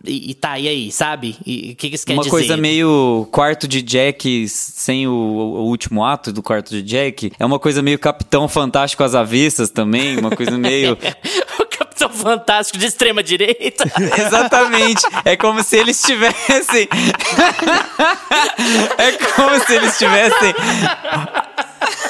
E, e tá, e aí, sabe? E o que, que isso quer Uma dizer? coisa meio quarto de Jack sem o, o último ato do quarto de Jack. É uma coisa meio Capitão Fantástico às avessas também. Uma coisa meio. o Capitão Fantástico de extrema direita. Exatamente. É como se eles tivessem. é como se eles tivessem.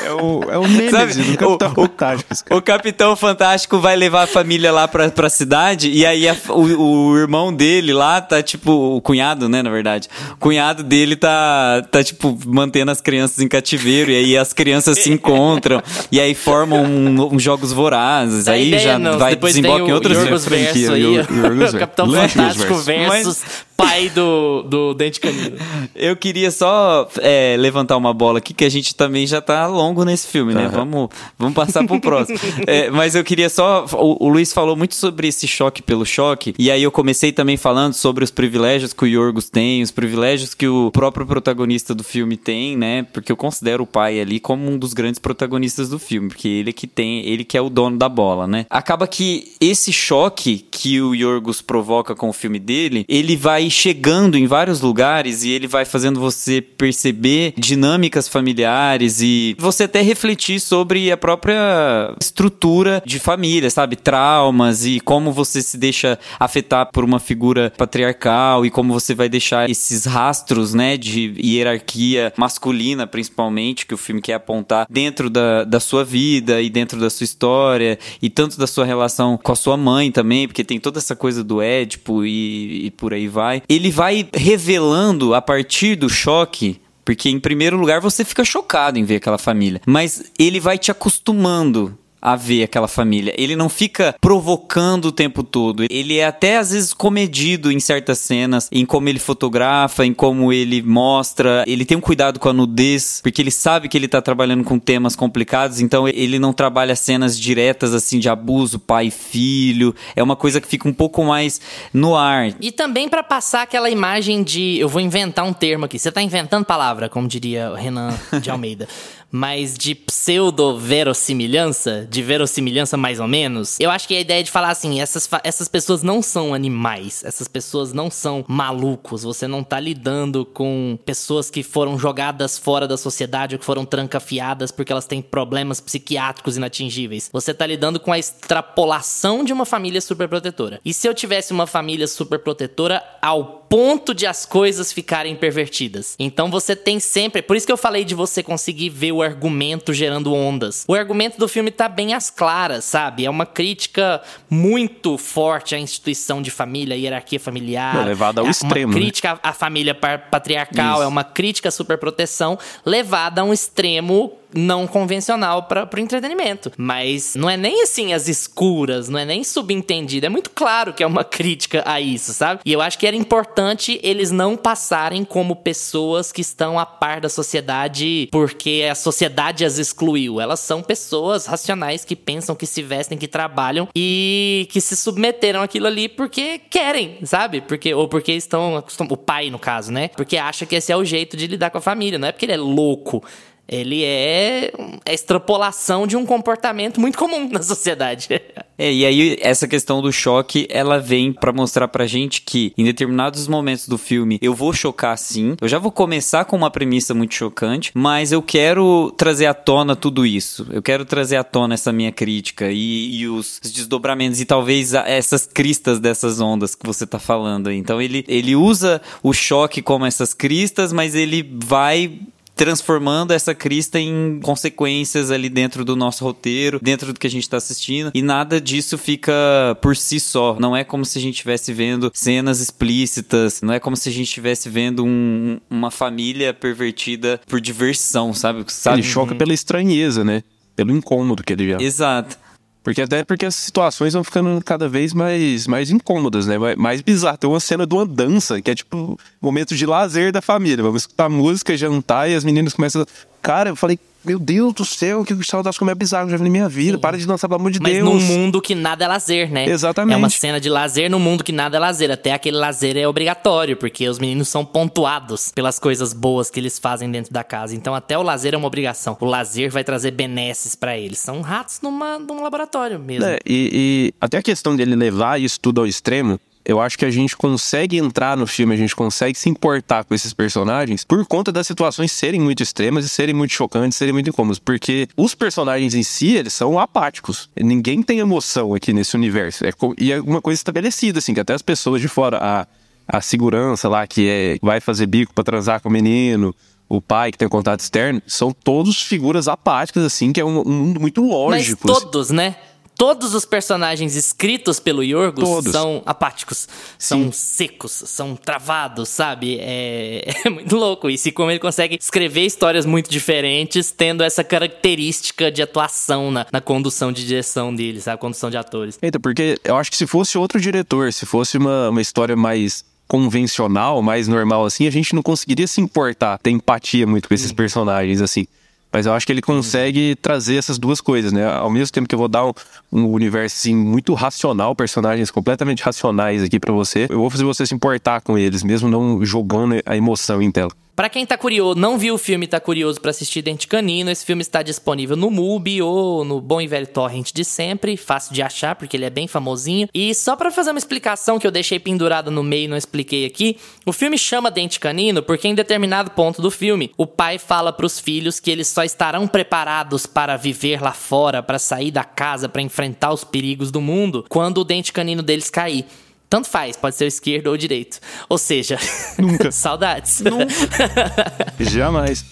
É o, é o Nemesis Sabe, do Capitão o- Fantástico. esse cara. O Capitão Fantástico vai levar a família lá pra, pra cidade e aí a- o, o irmão dele lá tá tipo. O cunhado, né, na verdade. O cunhado dele tá, tá tipo mantendo as crianças em cativeiro e aí as crianças se encontram e aí formam um, um jogos vorazes. Dá aí ideia, já não. vai Depois vem desemboca em o outras Yorgos franquia, Verso aí. Yor- Yorgos o Verso. Capitão Fantástico Verso. versus pai do, do Dente Canino. Eu queria só é, levantar uma bola aqui, que a gente também já tá longo nesse filme, né? Vamos, vamos passar pro próximo. É, mas eu queria só. O, o Luiz falou muito sobre esse choque pelo choque, e aí eu comecei também falando sobre os privilégios que o Yorgos tem, os privilégios que o próprio protagonista do filme tem, né? Porque eu considero o pai ali como um dos grandes protagonistas do filme, porque ele é que tem, ele que é o dono da bola, né? Acaba que esse choque que o Yorgos provoca com o filme dele, ele vai chegando em vários lugares e ele vai fazendo você perceber dinâmicas familiares e você até refletir sobre a própria estrutura de família, sabe? Traumas e como você se deixa afetar por uma figura patriarcal e como você vai deixar esses rastros, né, de hierarquia masculina, principalmente, que o filme quer apontar dentro da, da sua vida e dentro da sua história e tanto da sua relação com a sua mãe também, porque tem toda essa coisa do Édipo e, e por aí vai. Ele vai revelando a partir do choque porque, em primeiro lugar, você fica chocado em ver aquela família. Mas ele vai te acostumando a ver aquela família. Ele não fica provocando o tempo todo. Ele é até às vezes comedido em certas cenas, em como ele fotografa, em como ele mostra. Ele tem um cuidado com a nudez, porque ele sabe que ele tá trabalhando com temas complicados, então ele não trabalha cenas diretas assim de abuso pai e filho. É uma coisa que fica um pouco mais no ar. E também para passar aquela imagem de. Eu vou inventar um termo aqui. Você tá inventando palavra, como diria o Renan de Almeida. mas de pseudo-verossimilhança, de verossimilhança mais ou menos, eu acho que a ideia de falar assim, essas, essas pessoas não são animais, essas pessoas não são malucos, você não tá lidando com pessoas que foram jogadas fora da sociedade ou que foram trancafiadas porque elas têm problemas psiquiátricos inatingíveis. Você tá lidando com a extrapolação de uma família superprotetora. E se eu tivesse uma família superprotetora ao ponto de as coisas ficarem pervertidas? Então você tem sempre, por isso que eu falei de você conseguir ver o argumento gerando ondas. O argumento do filme tá bem às claras, sabe? É uma crítica muito forte à instituição de família, à hierarquia familiar. É levada ao é extremo. Uma né? crítica à família patriarcal, Isso. é uma crítica à superproteção levada a um extremo não convencional para o entretenimento. Mas não é nem assim as escuras, não é nem subentendido. É muito claro que é uma crítica a isso, sabe? E eu acho que era importante eles não passarem como pessoas que estão a par da sociedade porque a sociedade as excluiu. Elas são pessoas racionais que pensam, que se vestem, que trabalham e que se submeteram àquilo ali porque querem, sabe? Porque ou porque estão acostumados, o pai no caso, né? Porque acha que esse é o jeito de lidar com a família, não é porque ele é louco. Ele é a extrapolação de um comportamento muito comum na sociedade. É, e aí essa questão do choque, ela vem pra mostrar pra gente que em determinados momentos do filme eu vou chocar sim. Eu já vou começar com uma premissa muito chocante, mas eu quero trazer à tona tudo isso. Eu quero trazer à tona essa minha crítica e, e os desdobramentos e talvez essas cristas dessas ondas que você tá falando aí. Então ele, ele usa o choque como essas cristas, mas ele vai transformando essa crista em consequências ali dentro do nosso roteiro, dentro do que a gente tá assistindo, e nada disso fica por si só. Não é como se a gente estivesse vendo cenas explícitas, não é como se a gente estivesse vendo um- uma família pervertida por diversão, sabe? sabe? Ele choca pela estranheza, né? Pelo incômodo que ele já. Exato. Porque até porque as situações vão ficando cada vez mais, mais incômodas, né? Mais- bizarro. Tem uma cena de uma dança, que é tipo momento de lazer da família. Vamos escutar música, jantar, e as meninas começam. Cara, eu falei, meu Deus do céu, que saudades como é bizarro, já vi na minha vida. Para de dançar, pelo amor de Mas Deus. num mundo que nada é lazer, né? Exatamente. É uma cena de lazer num mundo que nada é lazer. Até aquele lazer é obrigatório, porque os meninos são pontuados pelas coisas boas que eles fazem dentro da casa. Então até o lazer é uma obrigação. O lazer vai trazer benesses pra eles. São ratos numa, num laboratório mesmo. É, e, e até a questão dele levar isso tudo ao extremo, eu acho que a gente consegue entrar no filme, a gente consegue se importar com esses personagens por conta das situações serem muito extremas e serem muito chocantes, serem muito incômodos. Porque os personagens em si, eles são apáticos. Ninguém tem emoção aqui nesse universo. É, e é uma coisa estabelecida, assim, que até as pessoas de fora, a, a segurança lá que é, vai fazer bico pra transar com o menino. O pai que tem contato externo, são todos figuras apáticas, assim, que é um, um mundo muito Mas lógico. assim. todos, né? Todos os personagens escritos pelo Yorgos Todos. são apáticos, são secos, são travados, sabe? É, é muito louco isso. E como ele consegue escrever histórias muito diferentes, tendo essa característica de atuação na, na condução de direção deles, sabe? A condução de atores. Eita, porque eu acho que se fosse outro diretor, se fosse uma, uma história mais convencional, mais normal assim, a gente não conseguiria se importar, ter empatia muito com esses personagens assim. Mas eu acho que ele consegue trazer essas duas coisas, né? Ao mesmo tempo que eu vou dar um, um universo assim, muito racional, personagens completamente racionais aqui pra você, eu vou fazer você se importar com eles, mesmo não jogando a emoção em tela. Pra quem tá curioso, não viu o filme e tá curioso pra assistir Dente Canino, esse filme está disponível no Mubi ou no bom e velho torrent de sempre, fácil de achar porque ele é bem famosinho. E só pra fazer uma explicação que eu deixei pendurada no meio e não expliquei aqui, o filme chama Dente Canino porque em determinado ponto do filme, o pai fala pros filhos que eles só estarão preparados para viver lá fora, pra sair da casa, pra enfrentar os perigos do mundo, quando o dente canino deles cair. Tanto faz, pode ser o esquerdo ou o direito. Ou seja, Nunca. saudades. Jamais.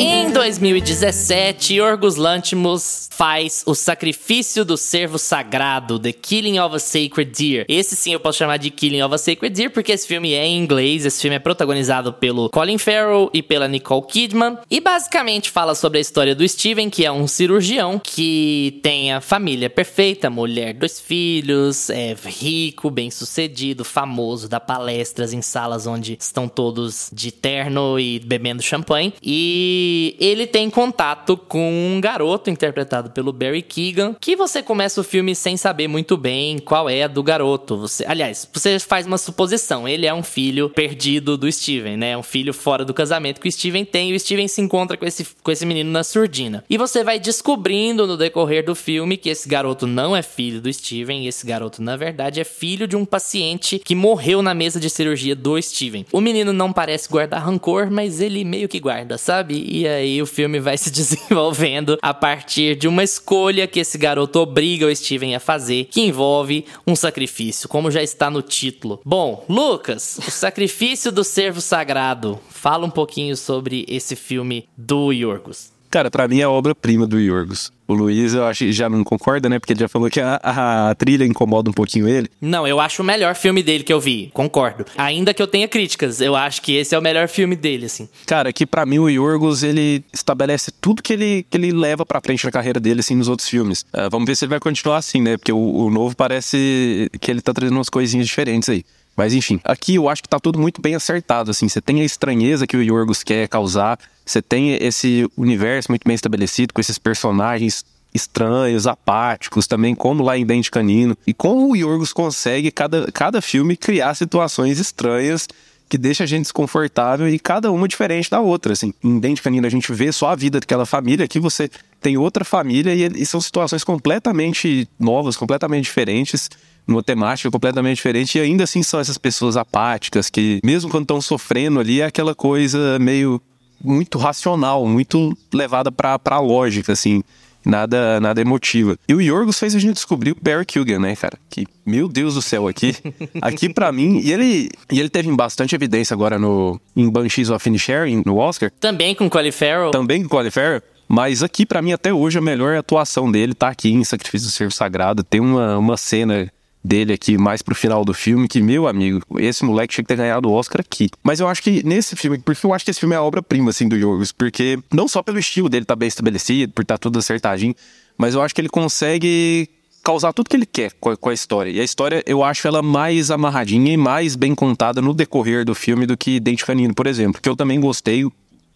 Em 2017, Yorgos Lanthimos faz o sacrifício do servo sagrado, The Killing of a Sacred Deer. Esse sim eu posso chamar de Killing of a Sacred Deer, porque esse filme é em inglês, esse filme é protagonizado pelo Colin Farrell e pela Nicole Kidman, e basicamente fala sobre a história do Steven, que é um cirurgião que tem a família perfeita, mulher, dois filhos, é rico, bem sucedido, famoso, dá palestras em salas onde estão todos de terno e bebendo champanhe, e ele tem contato com um garoto interpretado pelo Barry Keegan, que você começa o filme sem saber muito bem qual é a do garoto. Você, aliás, você faz uma suposição, ele é um filho perdido do Steven, né? Um filho fora do casamento que o Steven tem, e o Steven se encontra com esse, com esse menino na surdina. E você vai descobrindo no decorrer do filme que esse garoto não é filho do Steven, e esse garoto, na verdade, é filho de um paciente que morreu na mesa de cirurgia do Steven. O menino não parece guardar rancor, mas ele meio que guarda, sabe? E aí o filme vai se desenvolvendo a partir de uma escolha que esse garoto obriga o Steven a fazer, que envolve um sacrifício, como já está no título. Bom, Lucas, o sacrifício do servo sagrado. Fala um pouquinho sobre esse filme do Yorgos. Cara, pra mim é obra-prima do Yorgos. O Luiz, eu acho que já não concorda, né? Porque ele já falou que a, a, a, trilha incomoda um pouquinho ele. Não, eu acho o melhor filme dele que eu vi. Concordo. Ainda que eu tenha críticas, eu acho que esse é o melhor filme dele, assim. Cara, que para mim o Yorgos, ele estabelece tudo que ele, que ele leva pra frente na carreira dele, assim, nos outros filmes. Uh, vamos ver se ele vai continuar assim, né? Porque o, o novo parece que ele tá trazendo umas coisinhas diferentes aí. Mas enfim, aqui eu acho que tá tudo muito bem acertado, assim. Você tem a estranheza que o Yorgos quer causar, você tem esse universo muito bem estabelecido, com esses personagens estranhos, apáticos, também como lá em Dente Canino. E como o Yorgos consegue, cada, cada filme, criar situações estranhas que deixa a gente desconfortável e cada uma diferente da outra, assim. Em Dente Canino a gente vê só a vida daquela família, aqui você tem outra família e, e são situações completamente novas, completamente diferentes numa temática completamente diferente e ainda assim são essas pessoas apáticas que, mesmo quando estão sofrendo ali, é aquela coisa meio muito racional, muito levada pra, pra lógica, assim. Nada, nada emotiva. E o Yorgos fez a gente descobrir o Barry Kugan, né, cara? Que, meu Deus do céu, aqui. aqui para mim. E ele, e ele teve bastante evidência agora no em Banshees of Inisherin, no Oscar. Também com Colin Farrell. Também com Colin Farrell. Mas aqui, para mim, até hoje, a melhor atuação dele tá aqui em Sacrifício do Servo Sagrado. Tem uma, uma cena dele aqui mais pro final do filme, que, meu amigo, esse moleque tinha que ter ganhado o Oscar aqui. Mas eu acho que nesse filme, porque eu acho que esse filme é a obra-prima, assim, do Yorgos, porque não só pelo estilo dele tá bem estabelecido, por estar tá tudo acertadinho, mas eu acho que ele consegue causar tudo que ele quer com a, com a, história. E a história, eu acho ela mais amarradinha e mais bem contada no decorrer do filme do que Dente Canino, por exemplo, que eu também gostei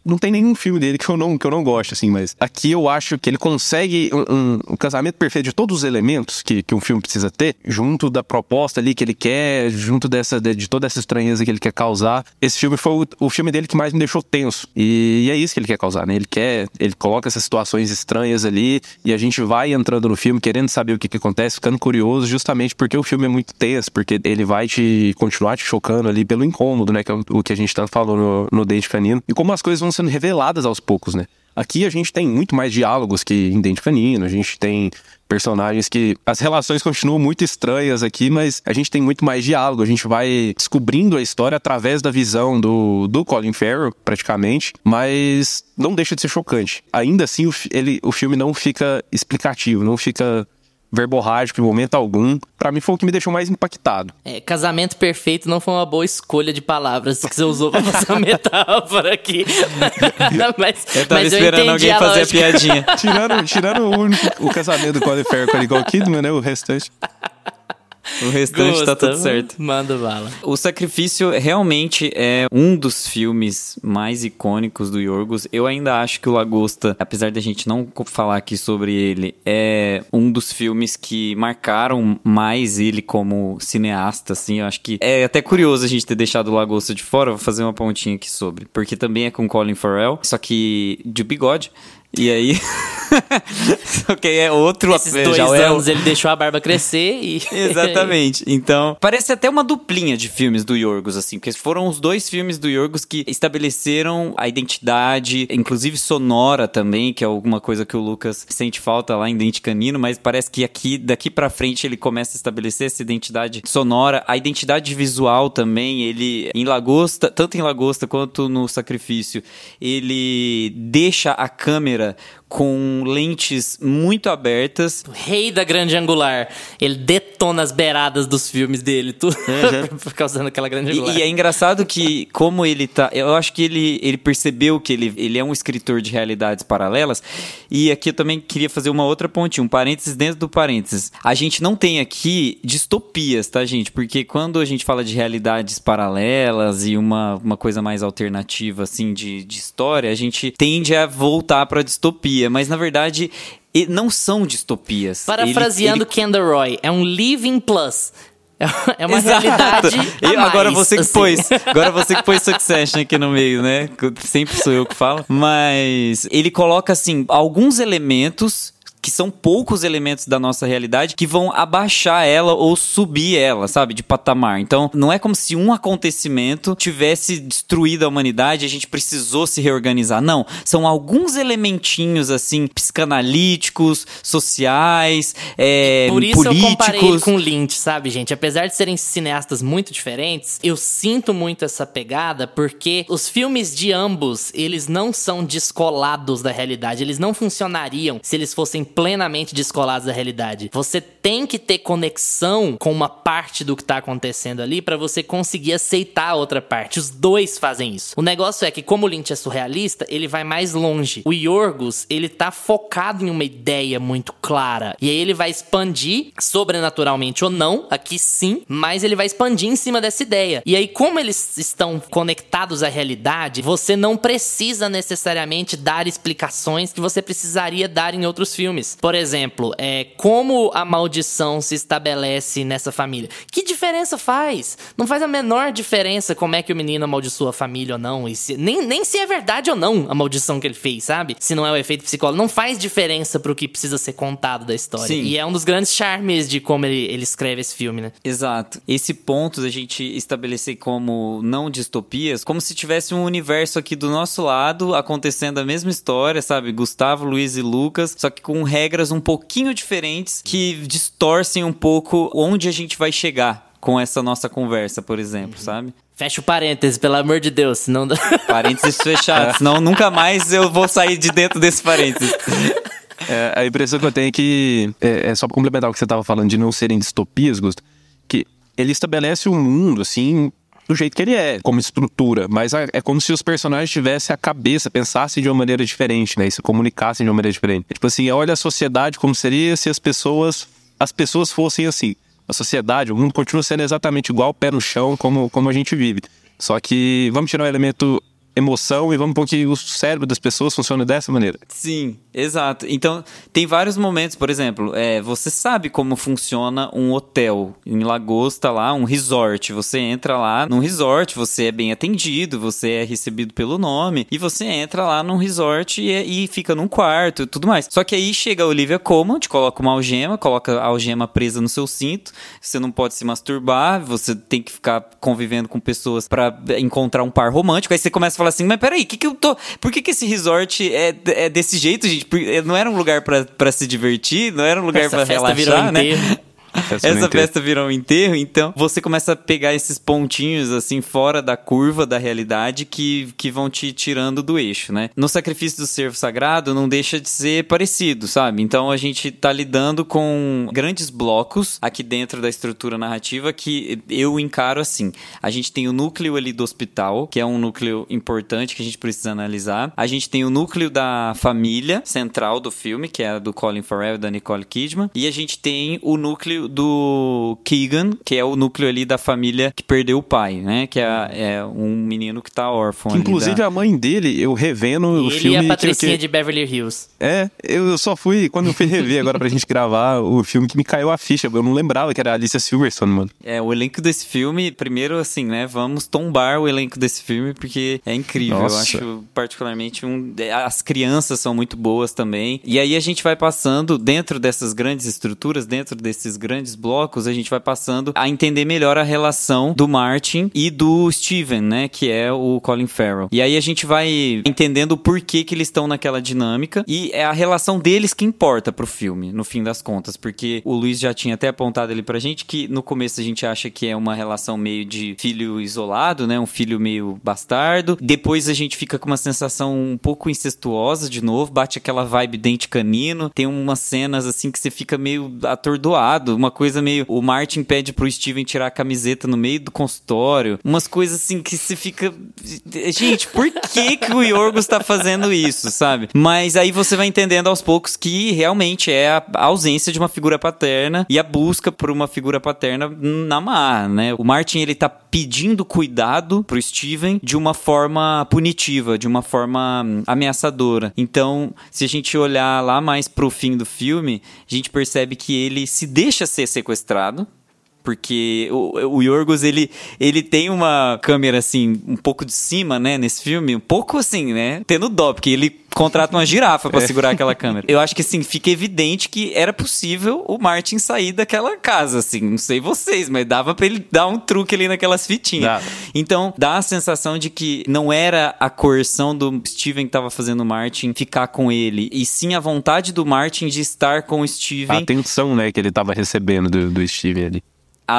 não tem nenhum filme dele que eu não, que eu não gosto, assim, mas aqui eu acho que ele consegue um, um, um, casamento perfeito de todos os elementos que, que um filme precisa ter, junto da proposta ali que ele quer, junto dessa, de, de toda essa estranheza que ele quer causar. Esse filme foi o, o, filme dele que mais me deixou tenso. E, e, é isso que ele quer causar, né? Ele quer, ele coloca essas situações estranhas ali e a gente vai entrando no filme querendo saber o que, que acontece, ficando curioso, justamente porque o filme é muito tenso, porque ele vai te continuar te chocando ali pelo incômodo, né? Que é o, que a gente tanto falou no, no Dente Canino. E como as coisas vão sendo reveladas aos poucos, né? Aqui a gente tem muito mais diálogos que em Dente Canino, a gente tem personagens que. As relações continuam muito estranhas aqui, mas a gente tem muito mais diálogo. A gente vai descobrindo a história através da visão do, do Colin Farrell, praticamente, mas não deixa de ser chocante. Ainda assim, o, ele, o filme não fica explicativo, não fica verborrágico em momento algum. Para mim foi o que me deixou mais impactado. É, casamento perfeito não foi uma boa escolha de palavras que você usou pra fazer a metáfora aqui. mas, eu tava mas esperando eu alguém fazer a piadinha. tirando, tirando o, único, o casamento do Colin Farrell com a Nicole Kidman, né? O restante. O restante Gosta, tá tudo certo. Manda bala. O Sacrifício realmente é um dos filmes mais icônicos do Yorgos. Eu ainda acho que o Lagosta, apesar da gente não falar aqui sobre ele, é um dos filmes que marcaram mais ele como cineasta, assim. Eu acho que é até curioso a gente ter deixado o Lagosta de fora. Vou fazer uma pontinha aqui sobre. Porque também é com Colin Farrell, só que de bigode. E aí. Só que é outro Esses dois já é anos ele deixou a barba crescer e. Exatamente. Então, parece até uma duplinha de filmes do Yorgos, assim, porque foram os dois filmes do Yorgos que estabeleceram a identidade, inclusive sonora também, que é alguma coisa que o Lucas sente falta lá em Dente Canino, mas parece que aqui, daqui pra frente, ele começa a estabelecer essa identidade sonora, a identidade visual também, ele, em Lagosta, tanto em Lagosta quanto no Sacrifício, ele deixa a câmera a com lentes muito abertas, O rei da grande angular. Ele detona as beiradas dos filmes dele, tudo por causa daquela grande E, angular. e é engraçado que, como ele tá. Eu acho que ele, ele percebeu que ele, ele é um escritor de realidades paralelas. E aqui eu também queria fazer uma outra pontinha, um parênteses dentro do parênteses. A gente não tem aqui distopias, tá, gente? Porque quando a gente fala de realidades paralelas e uma, uma coisa mais alternativa, assim, de, de história, a gente tende a voltar pra distopia. Mas, na verdade. Não são distopias. Parafraseando Ele- ele- Kendall Roy, é um living plus. É uma Exato. realidade. agora você que assim. pôs. Agora você que pôs Succession aqui no meio, né? Sempre sou eu que falo. Mas ele coloca, assim, alguns elementos. Que são poucos elementos da nossa realidade que vão abaixar ela ou subir ela, sabe? De patamar. Então, não é como se um acontecimento tivesse destruído a humanidade e a gente precisou se reorganizar. Não. São alguns elementinhos, assim, psicanalíticos, sociais, é, Por isso políticos. eu comparei com Lynch, sabe, gente? Apesar de serem cineastas muito diferentes, eu sinto muito essa pegada porque os filmes de ambos, eles não são descolados da realidade. Eles não funcionariam se eles fossem plenamente descolados da realidade. Você tem que ter conexão com uma parte do que tá acontecendo ali pra você conseguir aceitar a outra parte. Os dois fazem isso. O negócio é que como o Lynch é surrealista, ele vai mais longe. O Yorgos, ele tá focado em uma ideia muito clara. E aí ele vai expandir, sobrenaturalmente ou não, aqui sim, mas ele vai expandir em cima dessa ideia. E aí, como eles estão conectados à realidade, você não precisa necessariamente dar explicações que você precisaria dar em outros filmes. Por exemplo, é como a maldição se estabelece nessa família. Que diferença faz? Não faz a menor diferença como é que o menino amaldiçoa a família ou não. E se- nem, nem se é verdade ou não a maldição que ele fez, sabe? Se não é o efeito psicológico. Não faz diferença pro que precisa ser contado da história. Sim. E é um dos grandes charmes de como ele, ele escreve esse filme, né? Exato. Esse ponto da gente estabelecer como não distopias, como se tivesse um universo aqui do nosso lado acontecendo a mesma história, sabe? Gustavo, Luiz e Lucas, só que com regras um pouquinho diferentes que distorcem um pouco onde a gente vai chegar com essa nossa conversa, por exemplo, sabe? Fecha o parêntese, pelo amor de Deus, senão. dá- Parênteses fechados, senão nunca mais eu vou sair de dentro desse parênteses. É, a impressão que eu tenho é que, é, é só pra complementar o que você tava falando de não serem distopias, Gusto, que ele estabelece um mundo, assim, do jeito que ele é, como estrutura, mas é é como se os personagens tivessem a cabeça, pensassem de uma maneira diferente, né, e se comunicassem de uma maneira diferente. Tipo assim, olha a sociedade como seria se as pessoas, as pessoas fossem assim. A sociedade, o mundo continua sendo exatamente igual, pé no chão, como, como a gente vive. Só que vamos tirar o elemento emoção e vamos pôr que o cérebro das pessoas funciona dessa maneira. Sim, exato. Então, tem vários momentos, por exemplo, é, você sabe como funciona um hotel em Lagosta lá, um resort. Você entra lá num resort, você é bem atendido, você é recebido pelo nome, e você entra lá num resort e, é- e fica num quarto e tudo mais. Só que aí chega a Olivia Colman, te coloca uma algema, coloca a algema presa no seu cinto, você não pode se masturbar, você tem que ficar convivendo com pessoas pra encontrar um par romântico. Aí você começa a falar assim, mas peraí, que que eu tô... por que que esse resort é, é desse jeito, gente? Por- Não era um lugar pra, pra se divertir, não era um lugar virou relaxar, né? Essa festa virou um enterro, então você começa a pegar esses pontinhos assim fora da curva da realidade que, que vão te tirando do eixo, né? No sacrifício do servo sagrado não deixa de ser parecido, sabe? Então a gente tá lidando com grandes blocos aqui dentro da estrutura narrativa que eu encaro assim. A gente tem o núcleo ali do hospital, que é um núcleo importante que a gente precisa analisar. A gente tem o núcleo da família central do filme, que é a do Colin Farrell e da Nicole Kidman. E a gente tem o núcleo núcleo do Keegan, que é o núcleo ali da família que perdeu o pai, né? Que é, é um menino que tá órfão. Que, ali inclusive da... a mãe dele, eu revendo o Ele filme. e a que- Patricinha que- de Beverly Hills. É, eu só fui, quando eu fui rever agora pra gente gravar o filme que me caiu a ficha. Eu não lembrava que era a Alicia Silverstone, mano. É, o elenco desse filme, primeiro assim, né? Vamos tombar o elenco desse filme porque é incrível. Nossa. Eu acho particularmente um. As crianças são muito boas também. E aí a gente vai passando, dentro dessas grandes estruturas, dentro desses grandes blocos, a gente vai passando a entender melhor a relação do Martin e do Steven, né? Que é o Colin Farrell. E aí a gente vai entendendo o porquê que eles estão naquela dinâmica. E é a relação deles que importa pro filme, no fim das contas. Porque o Luiz já tinha até apontado ali pra gente que no começo a gente acha que é uma relação meio de filho isolado, né? Um filho meio bastardo. Depois a gente fica com uma sensação um pouco incestuosa de novo, bate aquela vibe dente canino. Tem umas cenas assim que você fica meio atordoado, uma coisa meio. O Martin pede pro Steven tirar a camiseta no meio do consultório. Umas coisas assim que você fica. Gente, por que, que o Yorgos tá fazendo isso, sabe? Mas aí você vai entendendo aos poucos que realmente é a ausência de uma figura paterna e a busca por uma figura paterna na marra, né? O Martin, ele tá pedindo cuidado pro Steven de uma forma punitiva, de uma forma hum, ameaçadora. Então, se a gente olhar lá mais pro fim do filme, a gente percebe que ele se deixa ser sequestrado, porque o, o Yorgos, ele, ele tem uma câmera, assim, um pouco de cima, né, nesse filme. Um pouco assim, né? Tendo dó, porque ele contrata uma girafa pra segurar aquela câmera. Eu acho que, assim, fica evidente que era possível o Martin sair daquela casa, assim. Não sei vocês, mas dava pra ele dar um truque ali naquelas fitinhas. Dava. Então, dá a sensação de que não era a coerção do Steven que tava fazendo o Martin ficar com ele, e sim a vontade do Martin de estar com o A Steven atenção, né, que ele tava recebendo do, do Steven ali.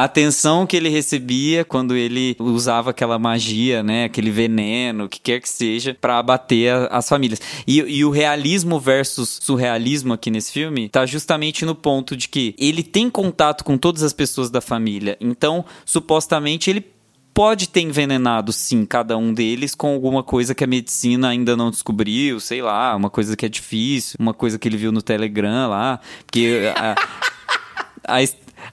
A atenção que ele recebia quando ele usava aquela magia, né, aquele veneno, o que quer que seja, pra abater a- as famílias. E, e o realismo versus surrealismo aqui nesse filme tá justamente no ponto de que ele tem contato com todas as pessoas da família. Então, supostamente ele pode ter envenenado sim cada um deles com alguma coisa que a medicina ainda não descobriu, sei lá, uma coisa que é difícil, uma coisa que ele viu no Telegram lá, porque a, a,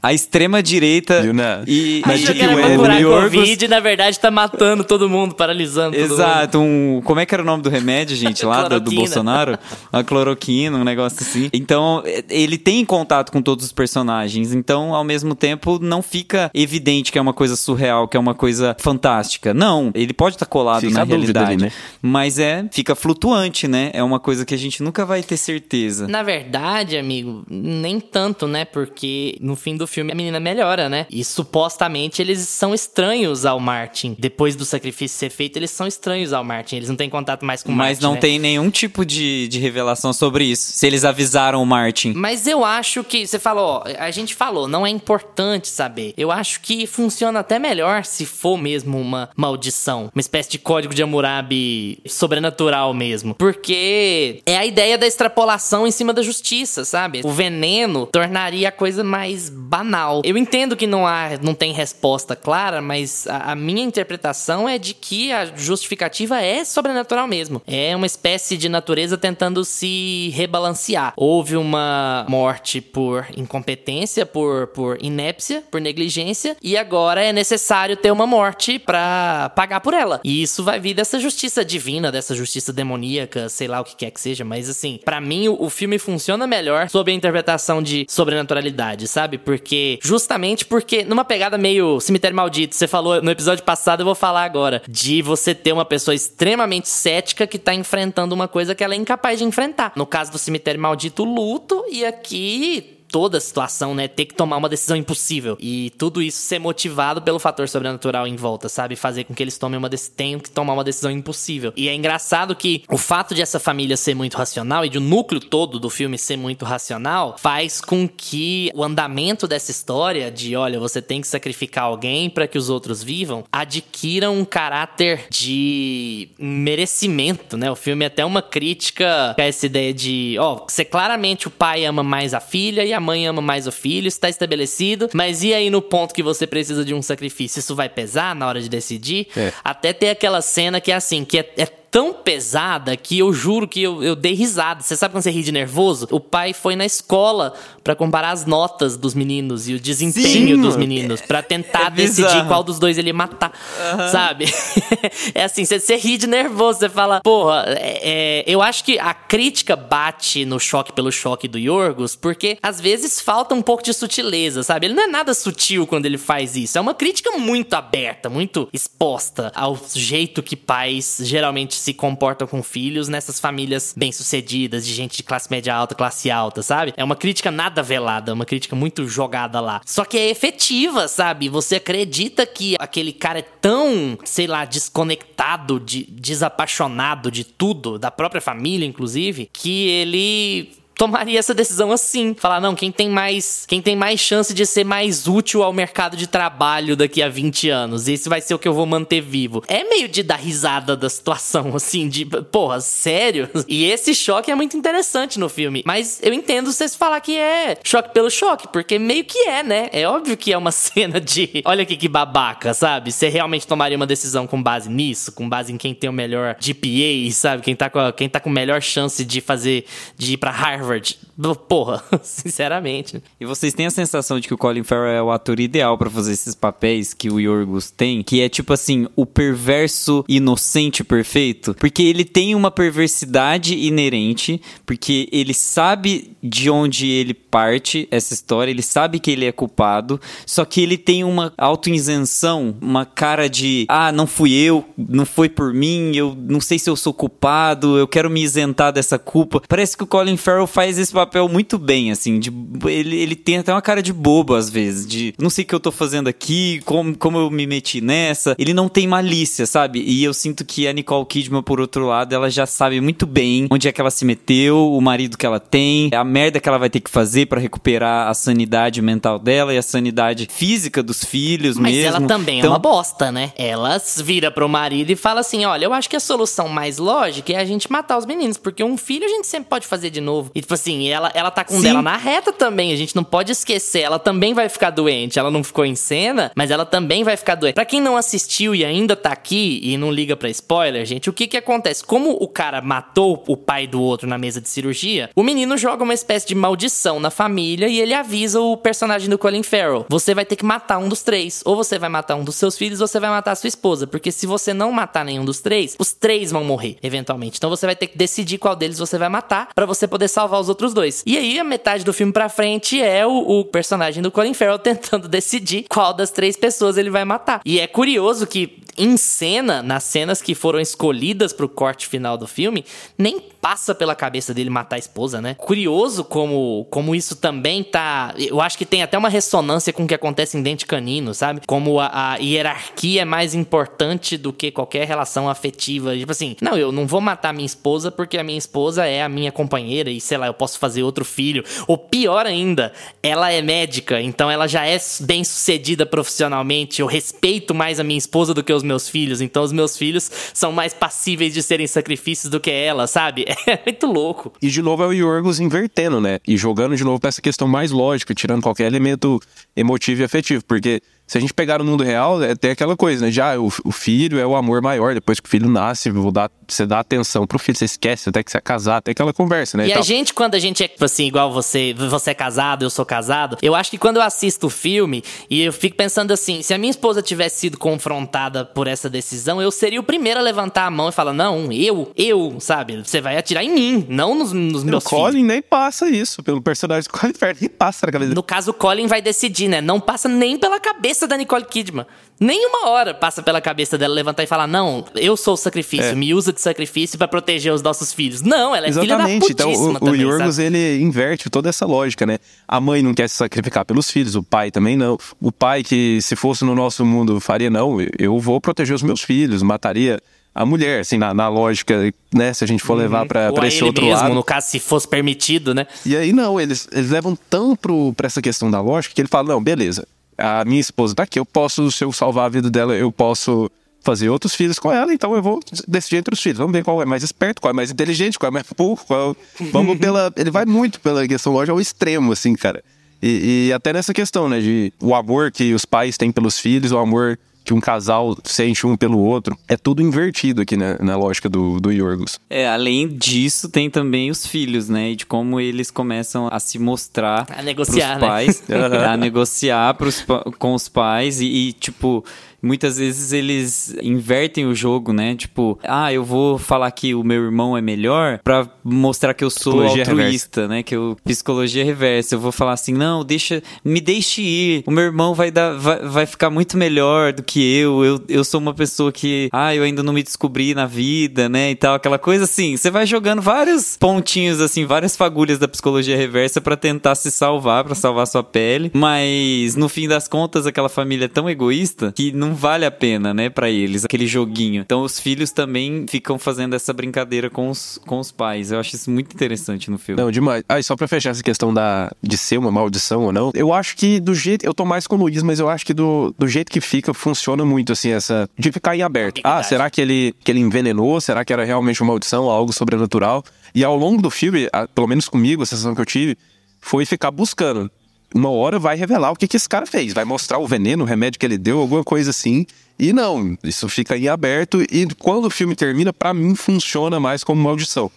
a extrema direita Viu, né? e, e Deep o Web, Yorgos- Covid na verdade tá matando todo mundo, paralisando todo mundo. Exato, um. Como é que era o nome do remédio, gente, lá do, do. Bolsonaro? A cloroquina, um negócio assim. Então, é- ele tem contato com todos os personagens. Então, ao mesmo tempo, não fica evidente que é uma coisa surreal, que é uma coisa fantástica. Não, ele pode estar colado Fica na realidade. ali, né? Mas é, fica flutuante, né? É uma coisa que a gente nunca vai ter certeza. Na verdade, amigo, nem tanto, né? Porque no fim do filme a menina melhora, né? E supostamente eles são estranhos ao Martin. Depois do sacrifício ser feito, eles são estranhos ao Martin. Eles não têm contato mais com o Mas Martin. não né? tem nenhum tipo de, de revelação sobre isso. Se eles avisaram o Martin. Mas eu acho que. Você falou, ó, a gente falou, não é importante saber. Eu acho que funciona até melhor se for mesmo uma maldição. Uma espécie de código de Hammurabi sobrenatural mesmo. Porque é a ideia da extrapolação em cima da justiça, sabe? O veneno tornaria a coisa mais banal. Eu entendo que não há, não tem resposta clara, mas a, a minha interpretação é de que a justificativa é sobrenatural mesmo. É uma espécie de natureza tentando se rebalancear. Houve uma morte por incompetência, por, por inépcia, por negligência, e agora é necessário ter uma morte pra pagar por ela. E isso vai vir dessa justiça divina, dessa justiça demoníaca, sei lá o que quer que seja, mas assim, pra mim o, o filme funciona melhor sob a interpretação de sobrenaturalidade, sabe? Porque justamente porque numa pegada meio cemitério maldito, você falou no episódio passado, eu vou falar agora, de você ter uma pessoa extremamente cética que tá enfrentando uma coisa que ela é incapaz de enfrentar. No caso do cemitério maldito, luto, e aqui toda situação, né? Ter que tomar uma decisão impossível. E tudo isso ser motivado pelo fator sobrenatural em volta, sabe? Fazer com que eles tomem uma decisão, tenham que tomar uma decisão impossível. E é engraçado que o fato de essa família ser muito racional e de o núcleo todo do filme ser muito racional faz com que o andamento dessa história de, olha, você tem que sacrificar alguém para que os outros vivam, adquira um caráter de merecimento, né? O filme é até uma crítica a essa ideia de, ó, você claramente o pai ama mais a filha e a mãe ama mais o filho, está estabelecido, mas e aí no ponto que você precisa de um sacrifício? Isso vai pesar na hora de decidir? É. Até ter aquela cena que é assim, que é, é tão pesada que eu juro que eu, eu dei risada. Você sabe quando você ri de nervoso? O pai foi na escola para comparar as notas dos meninos e o desempenho Sim, dos meninos para tentar é decidir qual dos dois ele ia matar, sabe? é assim, você, você ri de nervoso, você fala, porra, é, é, eu acho que a crítica bate no choque pelo choque do Yorgos, porque às vezes falta um pouco de sutileza, sabe? Ele não é nada sutil quando ele faz isso, é uma crítica muito aberta, muito exposta ao jeito que pais geralmente se comportam com filhos nessas famílias bem-sucedidas, de gente de classe média alta, classe alta, sabe? É uma crítica nada velada, uma crítica muito jogada lá. Só que é efetiva, sabe? Você acredita que aquele cara é tão, sei lá, desconectado, de, desapaixonado de tudo, da própria família, inclusive, que ele tomaria essa decisão assim. Falar, não, quem tem mais. Quem tem mais chance de ser mais útil ao mercado de trabalho daqui a 20 anos. Esse vai ser o que eu vou manter vivo. É meio de dar risada da situação, assim, de, porra, sério? E esse choque é muito interessante no filme. Mas eu entendo vocês falar que é choque pelo choque, porque meio que é, né? É óbvio que é uma cena de. Olha aqui que babaca, sabe? Você realmente tomaria uma decisão com base nisso, com base em quem tem o melhor GPA, sabe? Quem tá com, quem tá com melhor chance de fazer. de ir pra Harvard. average Porra, sinceramente. E vocês têm a sensação de que o Colin Farrell é o ator ideal pra fazer esses papéis que o Yorgos tem? Que é tipo assim, o perverso inocente perfeito? Porque ele tem uma perversidade inerente, porque ele sabe de onde ele parte essa história, ele sabe que ele é culpado, só que ele tem uma auto-isenção, uma cara de, ah, não fui eu, não foi por mim, eu não sei se eu sou culpado, eu quero me isentar dessa culpa. Parece que o Colin Farrell faz esse papel muito bem, assim, de, ele, ele tem até uma cara de bobo às vezes, de não sei o que eu tô fazendo aqui, como, como eu me meti nessa. Ele não tem malícia, sabe? E eu sinto que a Nicole Kidman, por outro lado, ela já sabe muito bem onde é que ela se meteu, o marido que ela tem, a merda que ela vai ter que fazer pra recuperar a sanidade mental dela e a sanidade física dos filhos Mas mesmo. ela também Então, é uma bosta, né? Ela vira pro marido e fala assim: olha, eu acho que a solução mais lógica é a gente matar os meninos, porque um filho a gente sempre pode fazer de novo. E tipo assim, ela, ela tá com Sim. dela na reta também, a gente não pode esquecer. Ela também vai ficar doente. Ela não ficou em cena, mas ela também vai ficar doente. Pra quem não assistiu e ainda tá aqui e não liga pra spoiler, gente, o que que acontece? Como o cara matou o pai do outro na mesa de cirurgia, o menino joga uma espécie de maldição na família e ele avisa o personagem do Colin Farrell: você vai ter que matar um dos três. Ou você vai matar um dos seus filhos, ou você vai matar a sua esposa. Porque se você não matar nenhum dos três, os três vão morrer, eventualmente. Então você vai ter que decidir qual deles você vai matar pra você poder salvar os outros dois. E aí, a metade do filme pra frente é o, o personagem do Colin Farrell tentando decidir qual das três pessoas ele vai matar. E é curioso que em cena, nas cenas que foram escolhidas pro corte final do filme, nem passa pela cabeça dele matar a esposa, né? Curioso como, como isso também tá. Eu acho que tem até uma ressonância com o que acontece em Dente Canino, sabe? Como a, a hierarquia é mais importante do que qualquer relação afetiva. Tipo assim, não, eu não vou matar minha esposa porque a minha esposa é a minha companheira e sei lá, eu posso fazer outro filho. Ou pior ainda, ela é médica, então ela já é bem sucedida profissionalmente. Eu respeito mais a minha esposa do que os meus filhos, então os meus filhos são mais passíveis de serem sacrifícios do que ela, sabe? É muito louco. E de novo é o Yorgos invertendo, né? E jogando de novo pra essa questão mais lógica, tirando qualquer elemento emotivo e afetivo. Porque se a gente pegar no mundo real, é até aquela coisa, né? Já o, o filho é o amor maior. Depois que o filho nasce, vou dar, você dá atenção pro filho, você esquece até que você é casar, até aquela conversa, né? E a tal. gente, quando a gente é, tipo assim, igual você, você é casado, eu sou casado, eu acho que quando eu assisto o filme e eu fico pensando assim, se a minha esposa tivesse sido confrontada por essa decisão, eu seria o primeiro a levantar a mão e falar, não, eu, eu, sabe? Você vai atirar em mim, não nos, nos meus filhos. Colin nem passa isso, pelo personagem Colin Farrell, nem passa na cabeça No caso, o Colin vai decidir, né? Não passa nem pela cabeça da Nicole Kidman. Nem uma hora passa pela cabeça dela levantar e falar: Não, eu sou o sacrifício, É. me usa de sacrifício pra proteger os nossos filhos. Não, ela é Exatamente. filha da Então, putíssima o, o também, Yorgos, sabe? ele inverte toda essa lógica, né? A mãe não quer se sacrificar pelos filhos, o pai também não. O pai que, se fosse no nosso mundo, faria, não, eu vou proteger os meus filhos, mataria a mulher, assim, na, na lógica, né? Se a gente for levar pra, Uhum. Ou pra a esse outro mesmo, lado. no caso, se fosse permitido, né? E aí, não, eles, eles levam tão pro, pra essa questão da lógica que ele fala, não, beleza, a minha esposa tá aqui, eu posso, se eu salvar a vida dela, eu posso fazer outros filhos com ela, então eu vou decidir entre os filhos. Vamos ver qual é mais esperto, qual é mais inteligente, qual é mais burro, qual... Vamos pela... Ele vai muito pela questão lógica ao extremo, assim, cara. E, e até nessa questão, né, de o amor que os pais têm pelos filhos, o amor que um casal sente um pelo outro. É tudo invertido aqui né, na lógica do, do Yorgos. É, além disso, tem também os filhos, né? E de como eles começam a se mostrar A negociar, pros né? pais, a negociar pros, com os pais e, e, tipo. Muitas vezes eles invertem o jogo, né? Tipo, ah, eu vou falar que o meu irmão é melhor pra mostrar que eu sou Psicologia altruísta, né? Que eu psicologia reversa. Eu vou falar assim, não, deixa, me deixe ir. O meu irmão vai dar, vai, vai ficar muito melhor do que eu. Eu, eu sou uma pessoa que, ah, eu ainda não me descobri na vida, né? E tal, aquela coisa assim. Você vai jogando vários pontinhos assim, várias fagulhas da psicologia reversa pra tentar se salvar, pra salvar sua pele. Mas no fim das contas, aquela família é tão egoísta que não vale a pena, né, Pra eles, aquele joguinho. Então os filhos também ficam fazendo essa brincadeira com os, com os pais. Eu acho isso muito interessante no filme. Não, demais. Ah, e só pra fechar essa questão da, de ser uma maldição ou não, eu acho que do jeito. Eu tô mais com o Luiz, mas eu acho que do, do jeito que fica, funciona muito, assim, essa. De ficar em aberto. Ah, será que ele, que ele envenenou? Será que era realmente uma maldição, algo sobrenatural? E ao longo do filme, pelo menos comigo, a sensação que eu tive, foi ficar buscando. Uma hora vai revelar o que, que esse cara fez. Vai mostrar o veneno, o remédio que ele deu, alguma coisa assim. E não, isso fica em aberto. E quando o filme termina, pra mim funciona mais como maldição.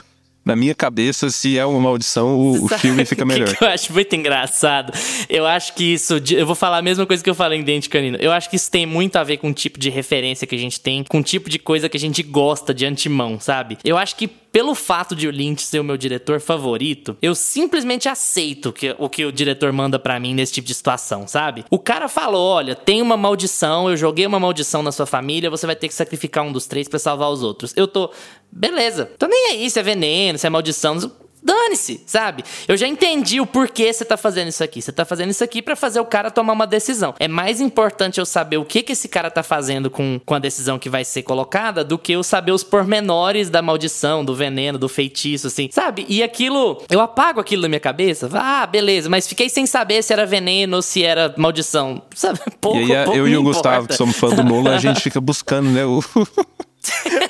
Na minha cabeça, se é uma maldição, o, o filme fica o que melhor. que eu acho muito engraçado. Eu acho que isso. Eu vou falar a mesma coisa que eu falei em Dente Canino. Eu acho que isso tem muito a ver com o tipo de referência que a gente tem, com o tipo de coisa que a gente gosta de antemão, sabe? Eu acho que pelo fato de o Lynch ser o meu diretor favorito, eu simplesmente aceito que, o que o diretor manda pra mim nesse tipo de situação, sabe? O cara falou: olha, tem uma maldição, eu joguei uma maldição na sua família, você vai ter que sacrificar um dos três pra salvar os outros. Eu tô. Beleza. Tô nem aí se é veneno, se é maldição. Dane-se, sabe? Eu já entendi o porquê você tá fazendo isso aqui. Você tá fazendo isso aqui pra fazer o cara tomar uma decisão. É mais importante eu saber o que que esse cara tá fazendo com, com a decisão que vai ser colocada do que eu saber os pormenores da maldição, do veneno, do feitiço, assim, sabe? E aquilo, eu apago aquilo da minha cabeça. Ah, beleza, mas fiquei sem saber se era veneno ou se era maldição, sabe? Pouco, e aí, pouco eu e o Gustavo, que somos fã do Nolan, a gente fica buscando, né? O...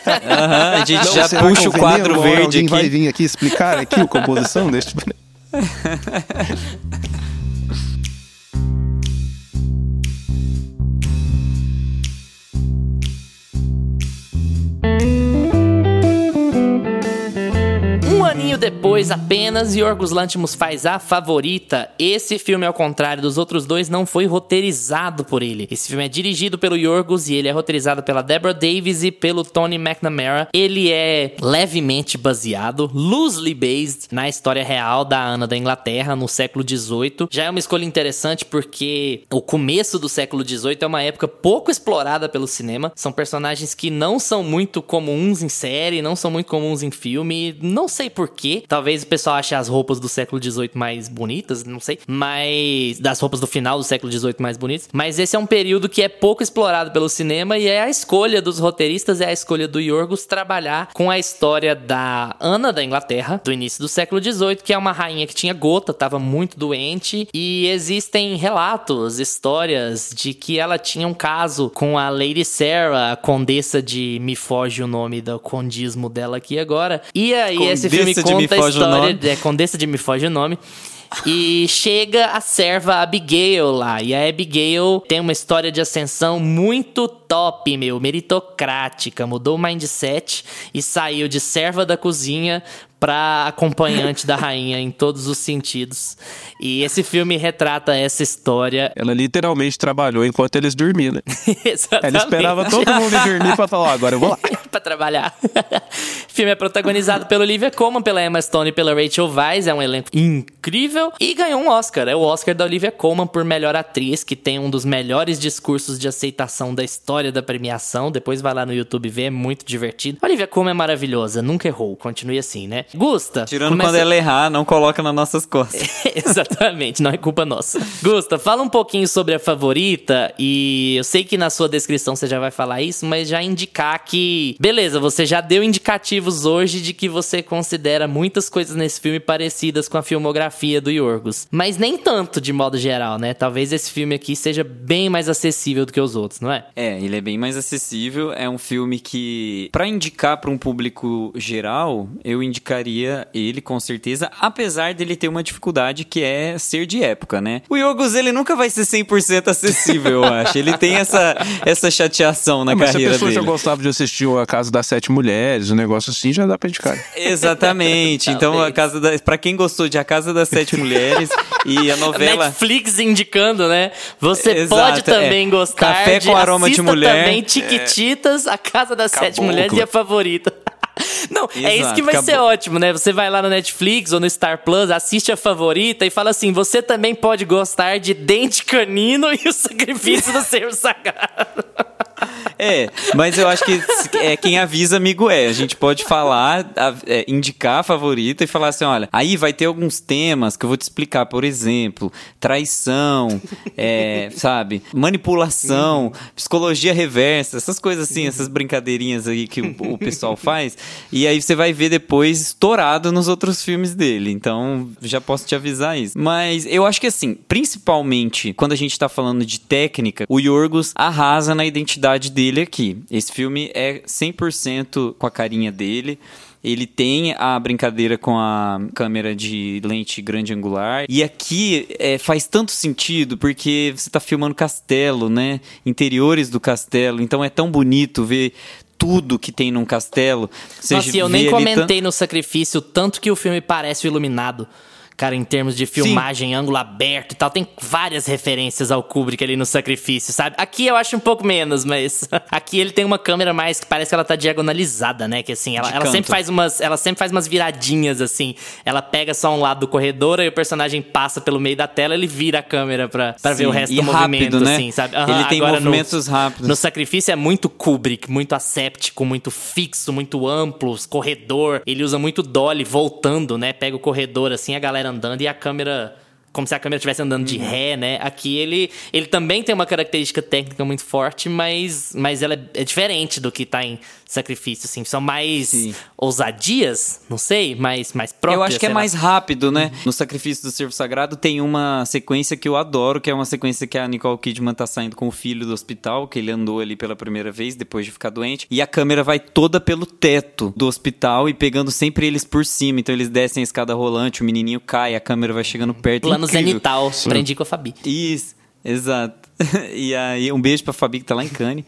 Aham, a gente já será que puxa o quadro veneno? verde Alguém vai aqui. vir aqui explicar aqui a composição deste... aninho depois, apenas Yorgos Lanthimos faz a favorita. Esse filme, ao contrário dos outros dois, não foi roteirizado por ele. Esse filme é dirigido pelo Yorgos e ele é roteirizado pela Deborah Davis e pelo Tony McNamara. Ele é levemente baseado, loosely based, na história real da Ana da Inglaterra no século XVIII. Já é uma escolha interessante porque o começo do século XVIII é uma época pouco explorada pelo cinema. São personagens que não são muito comuns em série, não são muito comuns em filme. Não sei porquê. Talvez o pessoal ache as roupas do século XVIII mais bonitas, não sei. Mas. Das roupas do final do século XVIII mais bonitas. Mas esse é um período que é pouco explorado pelo cinema e é a escolha dos roteiristas, é a escolha do Yorgos trabalhar com a história da Ana da Inglaterra, do início do século XVIII, que é uma rainha que tinha gota, estava muito doente. E existem relatos, histórias de que ela tinha um caso com a Lady Sarah, a condessa de. Me foge o nome do condismo dela aqui agora. E aí, esse filme Condessa de Me conta a história. É, Condessa de Me Foge o Nome. E chega a serva Abigail lá. E a Abigail tem uma história de ascensão muito top, meu. Meritocrática. Mudou o mindset e saiu de serva da cozinha pra acompanhante da rainha em todos os sentidos. E esse filme retrata essa história. Ela literalmente trabalhou enquanto eles dormiam, né? Exatamente. Ela esperava todo mundo ir dormir pra falar, ó, agora eu vou lá. pra trabalhar. o filme é protagonizado pela Olivia Colman, pela Emma Stone e pela Rachel Weisz. É um elenco incrível. E ganhou um Oscar. É o Oscar da Olivia Colman por melhor atriz, que tem um dos melhores discursos de aceitação da história da premiação. Depois vai lá no YouTube ver, é muito divertido. A Olivia Colman é maravilhosa, nunca errou. Continue assim, né? Gusta. Tirando começa- quando ela errar, não coloca nas nossas costas. Exatamente, não é culpa nossa. Gusta, fala um pouquinho sobre a favorita e eu sei que na sua descrição você já vai falar isso, mas já indicar que, beleza, você já deu indicativos hoje de que você considera muitas coisas nesse filme parecidas com a filmografia do Yorgos, mas nem tanto de modo geral, né? Talvez esse filme aqui seja bem mais acessível do que os outros, não é? É, ele é bem mais acessível. É um filme que, pra indicar pra um público geral, eu indicaria colocaria ele com certeza, apesar dele ter uma dificuldade que é ser de época, né? O Yorgos, ele nunca vai ser 100% acessível, eu acho. Ele tem essa, essa chateação na É, mas se a carreira pessoa dele. já gostava de assistir A Casa das Sete Mulheres, um negócio assim, já dá pra indicar. Exatamente. então, a casa da, para quem gostou de A Casa das Sete Mulheres e a novela Netflix indicando, né? Você Exato, pode também é. gostar Café de com aroma de mulher. também Tiquititas, A Casa das Sete Caboclo. Mulheres e a Favorita. Não, é isso Exato, que vai ser acabou. ótimo, né? Você vai lá no Netflix ou no Star Plus, assiste a favorita e fala assim: você também pode gostar de Dente Canino e o Sacrifício do Servo Sagrado. É, mas eu acho que é quem avisa, amigo é. A gente pode falar, a- é, indicar a favorita e falar assim: olha, aí vai ter alguns temas que eu vou te explicar, por exemplo, traição, é, sabe, manipulação, psicologia reversa, essas coisas assim, essas brincadeirinhas aí que o, o pessoal faz. E aí você vai ver depois estourado nos outros filmes dele. Então, já posso te avisar isso. Mas eu acho que assim, principalmente quando a gente tá falando de técnica, o Yorgos arrasa na identidade dele aqui. Esse filme é 100% com a carinha dele. Ele tem a brincadeira com a câmera de lente grande angular. E aqui é, faz tanto sentido, porque você tá filmando castelo, né? Interiores do castelo. Então é tão bonito ver tudo que tem num castelo. Nossa, eu nem comentei no Sacrifício tanto que o filme parece o Iluminado. Cara, em termos de filmagem, ângulo aberto e tal, tem várias referências ao Kubrick ali no Sacrifício, sabe? Aqui eu acho um pouco menos, mas aqui ele tem uma câmera mais que parece que ela tá diagonalizada, né? Que assim, ela, ela sempre faz umas, ela sempre faz umas viradinhas assim. Ela pega só um lado do corredor e o personagem passa pelo meio da tela, ele vira a câmera pra, pra ver o Sim, resto do rápido, movimento, né? assim, sabe? Ele tem agora no- movimentos rápidos. No Sacrifício é muito Kubrick, muito asséptico, muito fixo, muito amplo, corredor. Ele usa muito dolly voltando, né? Pega o corredor assim, a galera andando e a câmera como se a câmera estivesse andando de ré, né? Aqui ele, ele também tem uma característica técnica muito forte, mas, mas ela é, é diferente do que tá em Sacrifício, assim. São mais Sim. ousadias, não sei, mais, mais próprias. Eu acho que é lá. mais rápido, né? No Sacrifício do Servo Sagrado tem uma sequência que eu adoro, que é uma sequência que a Nicole Kidman tá saindo com o filho do hospital, que ele andou ali pela primeira vez, depois de ficar doente, e a câmera vai toda pelo teto do hospital e pegando sempre eles por cima. Então eles descem a escada rolante, o menininho cai, a câmera vai chegando perto. Plano Incrível. zenital. Aprendi com a Fabi. Isso, exato. E aí, um beijo pra Fabi que tá lá em Cannes.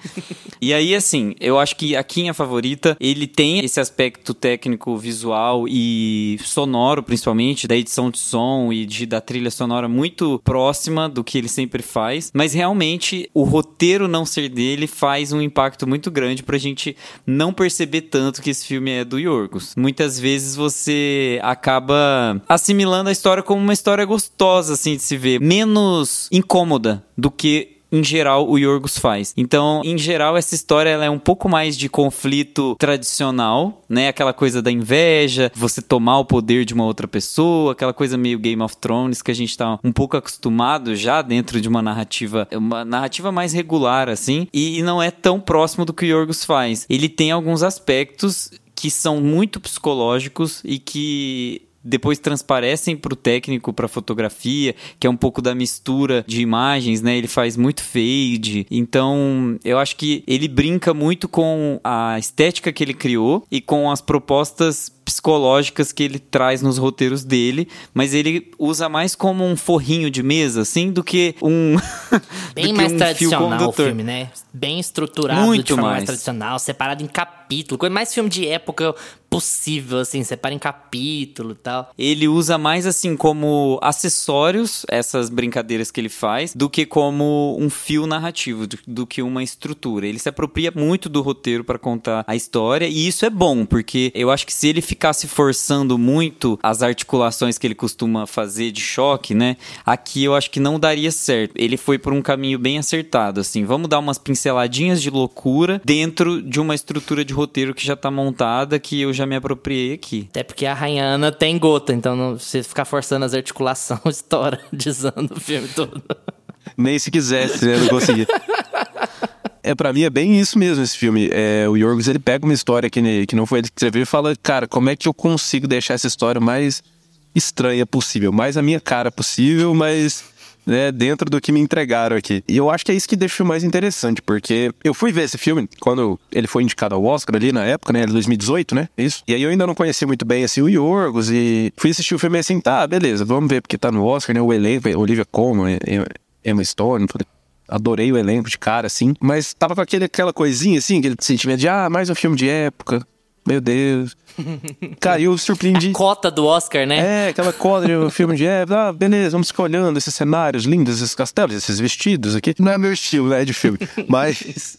e aí, assim, eu acho que aqui em A Favorita, ele tem esse aspecto técnico, visual e sonoro, principalmente, da edição de som e de, da trilha sonora muito próxima do que ele sempre faz. Mas realmente, o roteiro não ser dele faz um impacto muito grande pra gente não perceber tanto que esse filme é do Yorgos. Muitas vezes você acaba assimilando a história como uma história gostosa, assim, de se ver. Menos incômoda do que em geral o Yorgos faz. Então, em geral essa história ela é um pouco mais de conflito tradicional, né? Aquela coisa da inveja, você tomar o poder de uma outra pessoa, aquela coisa meio Game of Thrones que a gente tá um pouco acostumado já dentro de uma narrativa, uma narrativa mais regular assim, e não é tão próximo do que o Yorgos faz. Ele tem alguns aspectos que são muito psicológicos e que depois transparecem pro técnico, pra fotografia, que é um pouco da mistura de imagens, né? Ele faz muito fade. Então, eu acho que ele brinca muito com a estética que ele criou e com as propostas psicológicas que ele traz nos roteiros dele, mas ele usa mais como um forrinho de mesa, assim, do que um Bem mais um tradicional o filme, né? Bem estruturado Muito de forma mais. mais. tradicional, separado em capítulo. Coisa mais filme de época possível, assim, separa em capítulo e tal. Ele usa mais assim como acessórios essas brincadeiras que ele faz do que como um fio narrativo, do, que uma estrutura. Ele se apropria muito do roteiro para contar a história e isso é bom, porque eu acho que se ele ficasse forçando muito as articulações que ele costuma fazer de choque, né? Aqui eu acho que não daria certo. Ele foi por um caminho bem acertado, assim. Vamos dar umas pinceladinhas de loucura dentro de uma estrutura de roteiro que já tá montada, que eu já me apropriei aqui. Até porque a Rainha Ana tem gota, então não, se ficar forçando as articulações, estoura, desanda o filme todo. Nem se quisesse, né? Não conseguia. É, pra mim é bem isso mesmo esse filme. É, o Yorgos, ele pega uma história que, ne- que não foi ele que escreveu e fala, cara, como é que eu consigo deixar essa história mais estranha possível? Mais a minha cara possível, mas né, dentro do que me entregaram aqui. E eu acho que é isso que deixa o mais interessante, porque eu fui ver esse filme quando ele foi indicado ao Oscar ali na época, né, 2018, né, isso. E aí eu ainda não conhecia muito bem, assim, o Yorgos e fui assistir o filme assim, tá, beleza, vamos ver, porque tá no Oscar, né, o elenco, Olivia Colman, Emma Stone, adorei o elenco de cara, assim, mas tava com aquele, aquela coisinha, assim, aquele sentimento de, ah, mais um filme de época, meu Deus. Cara, eu surpreendi. A cota do Oscar, né? É, aquela cota de filme de época. Ah, beleza, vamos ficar olhando esses cenários lindos, esses castelos, esses vestidos aqui. Não é meu estilo, né, de filme. Mas,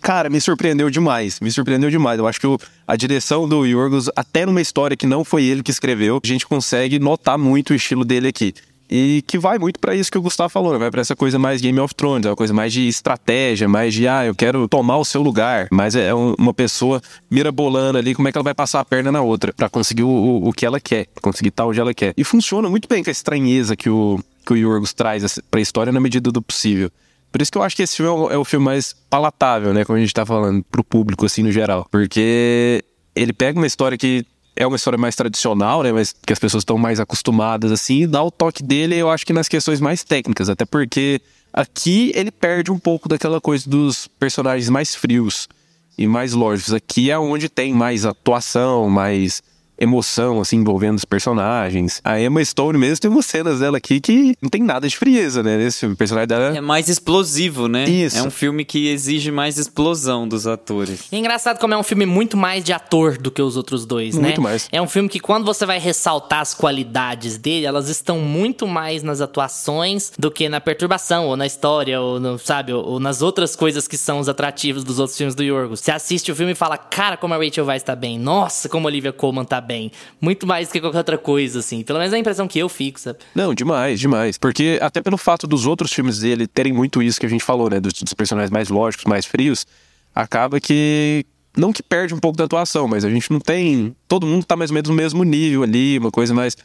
cara, me surpreendeu demais. Me surpreendeu demais. Eu acho que o, a direção do Yorgos, até numa história que não foi ele que escreveu, a gente consegue notar muito o estilo dele aqui. E que vai muito para isso que o Gustavo falou, né? vai para essa coisa mais Game of Thrones, é uma coisa mais de estratégia, mais de, ah, eu quero tomar o seu lugar. Mas é uma pessoa mirabolando ali, como é que ela vai passar a perna na outra para conseguir o, o, o, que ela quer, conseguir tal onde ela quer. E funciona muito bem com a estranheza que o, que o Yorgos traz pra história na medida do possível. Por isso que eu acho que esse filme é o, é o filme mais palatável, né? Como a gente tá falando, pro público, assim, no geral. Porque ele pega uma história que é uma história mais tradicional, né? Mas que as pessoas estão mais acostumadas, assim, dá o toque dele, eu acho que nas questões mais técnicas, até porque aqui ele perde um pouco daquela coisa dos personagens mais frios e mais lógicos. Aqui é onde tem mais atuação, mais emoção, assim, envolvendo os personagens. A Emma Stone mesmo tem umas cenas dela aqui que não tem nada de frieza, né? Nesse filme. O personagem dela... É mais explosivo, né? Isso. É um filme que exige mais explosão dos atores. E é engraçado como é um filme muito mais de ator do que os outros dois, né? Muito mais. É um filme que quando você vai ressaltar as qualidades dele, elas estão muito mais nas atuações do que na perturbação, ou na história, ou, no, sabe, ou, ou nas outras coisas que são os atrativos dos outros filmes do Yorgos. Você assiste o filme e fala, cara, como a Rachel Weisz tá bem. Nossa, como a Olivia Colman tá bem. Muito mais que qualquer outra coisa, assim. Pelo menos é a impressão que eu fico, sabe? Não, demais, demais. Porque até pelo fato dos outros filmes dele terem muito isso que a gente falou, né? Dos, dos personagens mais lógicos, mais frios, acaba que. Não que perde um pouco da atuação, mas a gente não tem. Todo mundo tá mais ou menos no mesmo nível ali, uma coisa mais.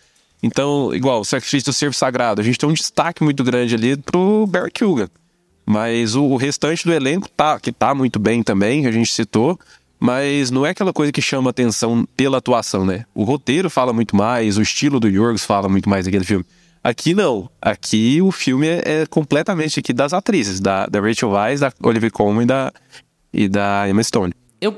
Então, igual, o sacrifício do servo sagrado, a gente tem um destaque muito grande ali pro Barry Kugan. Mas o, o, restante do elenco tá, que tá muito bem também, que a gente citou mas não é aquela coisa que chama atenção pela atuação, né? O roteiro fala muito mais, o estilo do Yorgos fala muito mais daquele filme. Aqui não. Aqui o filme é, é completamente aqui das atrizes, da, da Rachel Weisz, da Olivia Colman e da, e da Emma Stone. Eu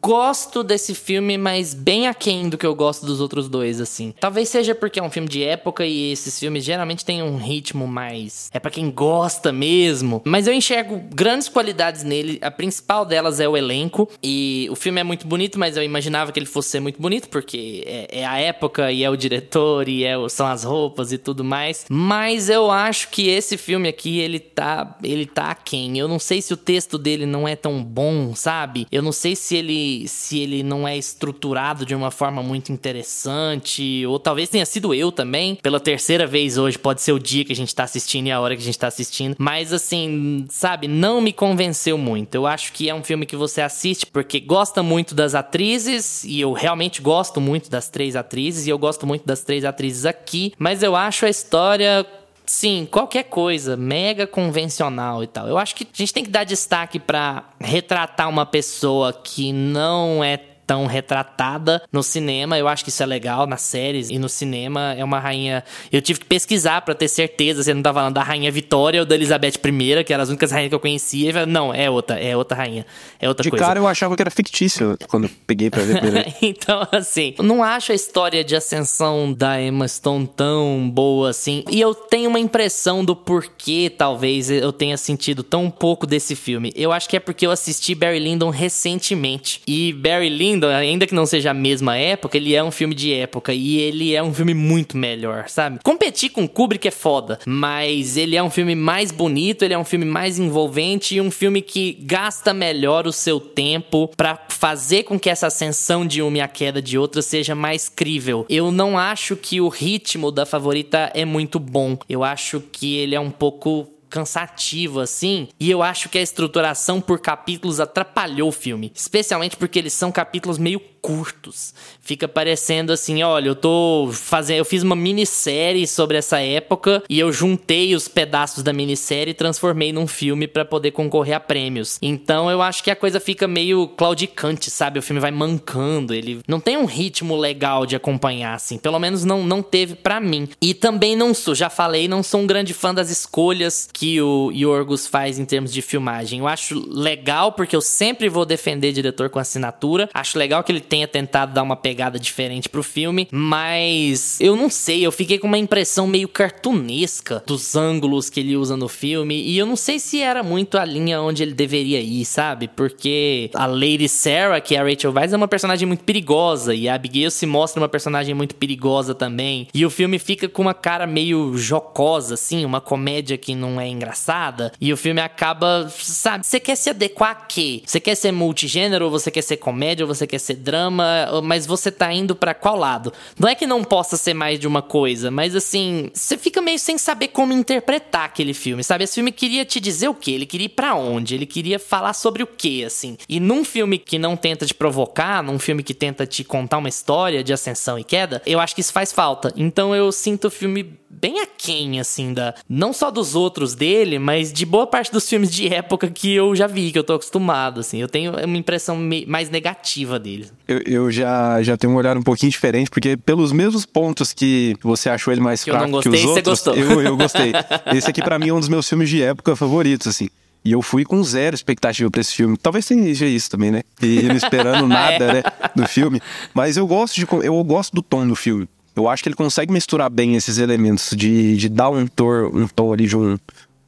gosto desse filme, mas bem aquém do que eu gosto dos outros dois, assim. Talvez seja porque é um filme de época e esses filmes geralmente têm um ritmo mais. É para quem gosta mesmo. Mas eu enxergo grandes qualidades nele. A principal delas é o elenco. E o filme é muito bonito, mas eu imaginava que ele fosse ser muito bonito, porque é, é a época e é o diretor e é, são as roupas e tudo mais. Mas eu acho que esse filme aqui, ele tá. Ele tá aquém. Eu não sei se o texto dele não é tão bom, sabe? Eu não sei se ele se ele não é estruturado de uma forma muito interessante, ou talvez tenha sido eu também, pela terceira vez hoje, pode ser o dia que a gente tá assistindo e a hora que a gente tá assistindo, mas assim, sabe, não me convenceu muito. Eu acho que é um filme que você assiste porque gosta muito das atrizes, e eu realmente gosto muito das três atrizes, e eu gosto muito das três atrizes aqui, mas eu acho a história sim, qualquer coisa, mega convencional e tal. Eu acho que a gente tem que dar destaque para retratar uma pessoa que não é tão retratada no cinema. Eu acho que isso é legal nas séries e no cinema. É uma rainha. Eu tive que pesquisar para ter certeza se não tava falando da rainha Vitória ou da Elizabeth I, que eram as únicas rainhas que eu conhecia. Falei, não, é outra, é outra rainha. É outra De coisa. De cara eu achava que era fictício quando peguei pra ver. então, assim, não acho a história de ascensão da Emma Stone tão boa assim. E eu tenho uma impressão do porquê, talvez, eu tenha sentido tão pouco desse filme. Eu acho que é porque eu assisti Barry Lyndon recentemente. E Barry Lyndon ainda que não seja a mesma época, ele é um filme de época e ele é um filme muito melhor, sabe? Competir com Kubrick é foda, mas ele é um filme mais bonito, ele é um filme mais envolvente e um filme que gasta melhor o seu tempo para fazer com que essa ascensão de uma e a queda de outra seja mais crível. Eu não acho que o ritmo da favorita é muito bom. Eu acho que ele é um pouco cansativo assim, e eu acho que a estruturação por capítulos atrapalhou o filme, especialmente porque eles são capítulos meio curtos. Fica parecendo assim, olha, eu tô fazendo, eu fiz uma minissérie sobre essa época e eu juntei os pedaços da minissérie e transformei num filme para poder concorrer a prêmios. Então eu acho que a coisa fica meio claudicante, sabe? O filme vai mancando, ele não tem um ritmo legal de acompanhar assim, pelo menos não não teve para mim. E também não sou, já falei, não sou um grande fã das escolhas que o Yorgos faz em termos de filmagem. Eu acho legal porque eu sempre vou defender diretor com assinatura. Acho legal que ele tenha tentado dar uma pegada diferente pro filme, mas eu não sei, eu fiquei com uma impressão meio cartunesca dos ângulos que ele usa no filme e eu não sei se era muito a linha onde ele deveria ir, sabe? Porque a Lady Sarah, que é a Rachel Weisz, é uma personagem muito perigosa e a Abigail se mostra uma personagem muito perigosa também. E o filme fica com uma cara meio jocosa, assim, uma comédia que não é engraçada. E o filme acaba, sabe? Você quer se adequar a quê? Você quer ser multigênero, ou você quer ser comédia, ou você quer ser drama, mas você tá indo para qual lado? Não é que não possa ser mais de uma coisa, mas assim, você fica meio sem saber como interpretar aquele filme, sabe? Esse filme queria te dizer o quê? Ele queria ir pra onde? Ele queria falar sobre o quê, assim? E num filme que não tenta te provocar, num filme que tenta te contar uma história de ascensão e queda, eu acho que isso faz falta. Então eu sinto o filme bem aquém, assim, da, não só dos outros dele, mas de boa parte dos filmes de época que eu já vi, que eu tô acostumado, assim. Eu tenho uma impressão mais negativa dele. Eu, eu já, já tenho um olhar um pouquinho diferente, porque pelos mesmos pontos que você achou ele mais que fraco gostei, que os outros, gostou. Eu, eu gostei. Esse aqui para mim é um dos meus filmes de época favoritos, assim. E eu fui com zero expectativa pra esse filme. Talvez seja isso também, né? E não esperando nada, né, do filme. Mas eu gosto de eu gosto do tom do filme. Eu acho que ele consegue misturar bem esses elementos de, de dar um tom, um tom ali de um,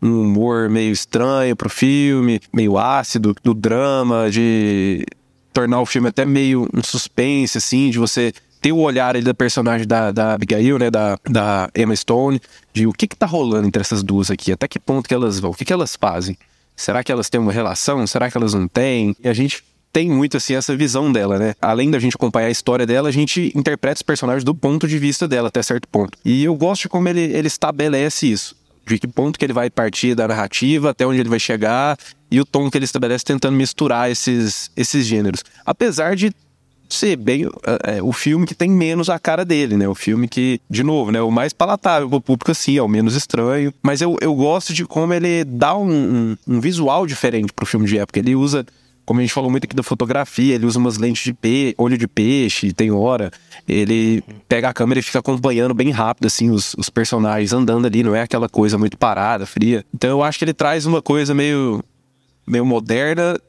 um humor meio estranho pro filme, meio ácido, do drama, de tornar o filme até meio um suspense, assim, de você ter o olhar ali da personagem da, da Abigail, né, da, da Emma Stone, de o que que tá rolando entre essas duas aqui, até que ponto que elas vão, o que que elas fazem. Será que elas têm uma relação? Será que elas não têm? E a gente tem muito assim essa visão dela, né? Além da gente acompanhar a história dela, a gente interpreta os personagens do ponto de vista dela até certo ponto. E eu gosto de como ele, ele estabelece isso. De que ponto que ele vai partir da narrativa, até onde ele vai chegar, e o tom que ele estabelece tentando misturar esses, esses gêneros. Apesar de ser bem é, o filme que tem menos a cara dele, né? O filme que, de novo, né? O mais palatável pro público, assim, é o menos estranho. Mas eu, eu gosto de como ele dá um, um, um visual diferente pro filme de época. Ele usa como a gente falou muito aqui da fotografia, ele usa umas lentes de pe olho de peixe, tem hora. Ele pega a câmera e fica acompanhando bem rápido, assim, os, os personagens andando ali, não é aquela coisa muito parada, fria. Então eu acho que ele traz uma coisa meio, meio moderna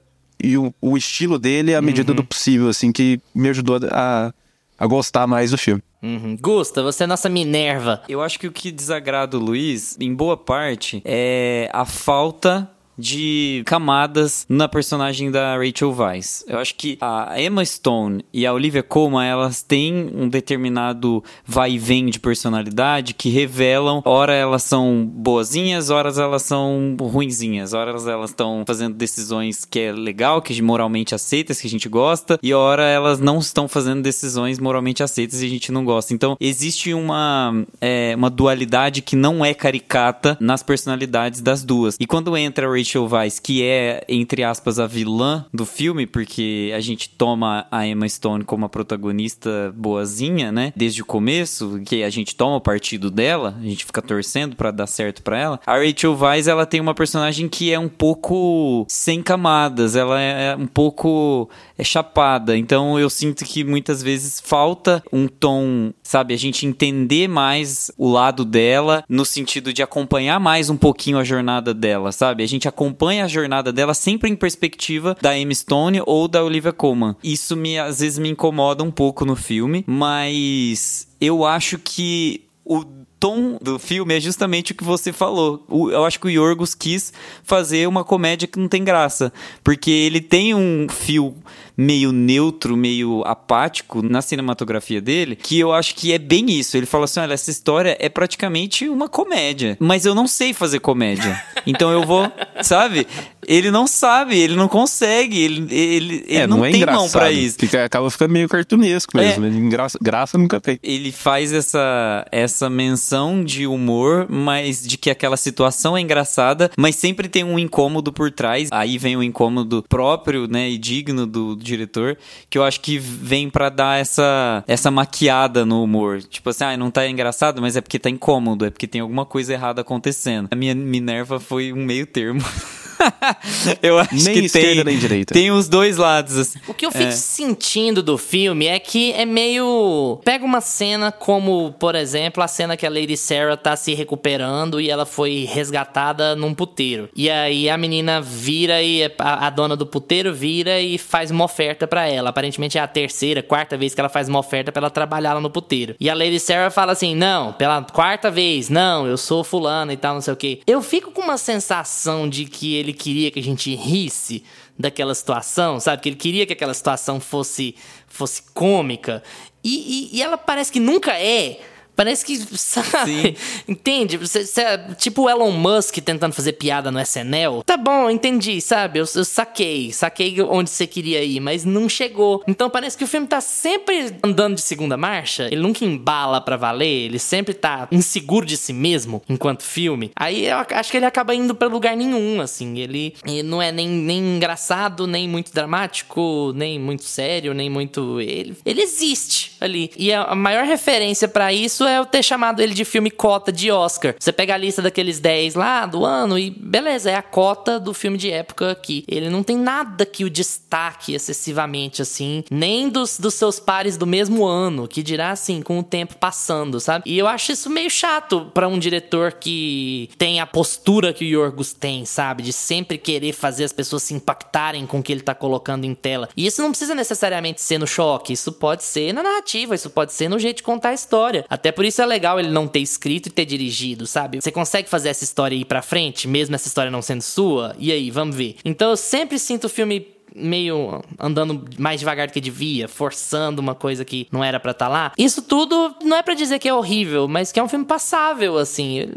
e o, o estilo dele à medida Uhum. do possível, assim, que me ajudou a, a gostar mais do filme. Uhum. Gusta, você é nossa Minerva. Eu acho que o que desagrada o Luiz, em boa parte, é a falta de camadas na personagem da Rachel Weisz. Eu acho que a Emma Stone e a Olivia Colman, elas têm um determinado vai e vem de personalidade que revelam, ora elas são boazinhas, horas elas são ruinzinhas, horas elas estão fazendo decisões que é legal, que moralmente aceitas, que a gente gosta, e ora elas não estão fazendo decisões moralmente aceitas e a gente não gosta. Então, existe uma, é, uma dualidade que não é caricata nas personalidades das duas. E quando entra a Rachel Weisz, que é, entre aspas, a vilã do filme, porque a gente toma a Emma Stone como a protagonista boazinha, né? Desde o começo, que a gente toma o partido dela, a gente fica torcendo pra dar certo pra ela. A Rachel Weisz, ela tem uma personagem que é um pouco sem camadas, ela é um pouco é chapada. Então eu sinto que muitas vezes falta um tom, sabe, a gente entender mais o lado dela no sentido de acompanhar mais um pouquinho a jornada dela, sabe? A gente acompanha a jornada dela sempre em perspectiva da Emma Stone ou da Olivia Colman. Isso me às vezes me incomoda um pouco no filme, mas eu acho que o tom do filme é justamente o que você falou. Eu acho que o Yorgos quis fazer uma comédia que não tem graça, porque ele tem um fio meio neutro, meio apático na cinematografia dele, que eu acho que é bem isso. Ele fala assim: olha, essa história é praticamente uma comédia, mas eu não sei fazer comédia. Então eu vou, sabe? Ele não sabe, ele não consegue, ele, ele, ele é, não, não é tem mão pra isso. Fica, acaba ficando meio cartunesco mesmo. É. Graça, graça nunca tem. Ele faz essa, essa menção de humor, mas de que aquela situação é engraçada, mas sempre tem um incômodo por trás. Aí vem o incômodo próprio, né, e digno do diretor, que eu acho que vem pra dar essa, essa maquiada no humor. Tipo assim, ah, não tá engraçado, mas é porque tá incômodo, é porque tem alguma coisa errada acontecendo. A minha Minerva foi um meio termo. eu acho Nem que esquerda, tem, nem direita. tem os dois lados. Assim. O que eu fico É. sentindo do filme é que é meio. Pega uma cena como, por exemplo, a cena que a Lady Sarah tá se recuperando e ela foi resgatada num puteiro. E aí a menina vira e a, a dona do puteiro vira e faz uma oferta pra ela. Aparentemente é a terceira, quarta vez que ela faz uma oferta pra ela trabalhar lá no puteiro. E a Lady Sarah fala assim: não, pela quarta vez, não, eu sou fulana e tal, não sei o quê. Eu fico com uma sensação de que ele queria que a gente risse daquela situação, sabe? Que ele queria que aquela situação fosse, fosse cômica. E, e- e ela parece que nunca é. Parece que, sabe? Entende? Você, você é tipo o Elon Musk tentando fazer piada no SNL. Tá bom, entendi, sabe? Eu, eu saquei. Saquei onde você queria ir, mas não chegou. Então parece que o filme tá sempre andando de segunda marcha. Ele nunca embala pra valer. Ele sempre tá inseguro de si mesmo enquanto filme. Aí eu ac- acho que ele acaba indo pra lugar nenhum, assim. Ele, ele não é nem, nem engraçado, nem muito dramático, nem muito sério, nem muito. Ele, ele existe ali. E a, maior referência pra isso é eu ter chamado ele de filme cota de Oscar. Você pega a lista daqueles 10 lá do ano e beleza, é a cota do filme de época aqui. Ele não tem nada que o destaque excessivamente assim, nem dos, dos seus pares do mesmo ano, que dirá assim, com o tempo passando, sabe? E eu acho isso meio chato pra um diretor que tem a postura que o Yorgos tem, sabe? De sempre querer fazer as pessoas se impactarem com o que ele tá colocando em tela. E isso não precisa necessariamente ser no choque, isso pode ser na narrativa, isso pode ser no jeito de contar a história. Até por isso é legal ele não ter escrito e ter dirigido, sabe? Você consegue fazer essa história ir pra frente, mesmo essa história não sendo sua? E aí, vamos ver. Então eu sempre sinto o filme meio andando mais devagar do que devia, forçando uma coisa que não era pra estar lá. Isso tudo não é pra dizer que é horrível, mas que é um filme passável, assim.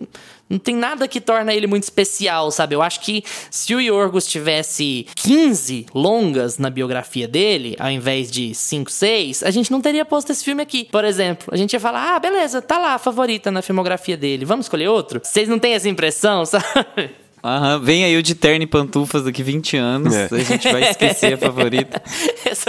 Não tem nada que torna ele muito especial, sabe? Eu acho que se o Yorgos tivesse 15 longas na biografia dele, ao invés de 5, 6, a gente não teria posto esse filme aqui. Por exemplo, a gente ia falar: ah, beleza, tá lá favorita na filmografia dele, vamos escolher outro? Vocês não têm essa impressão, sabe? Aham, vem aí o de terno e pantufas daqui 20 anos. É. A gente vai esquecer a favorita.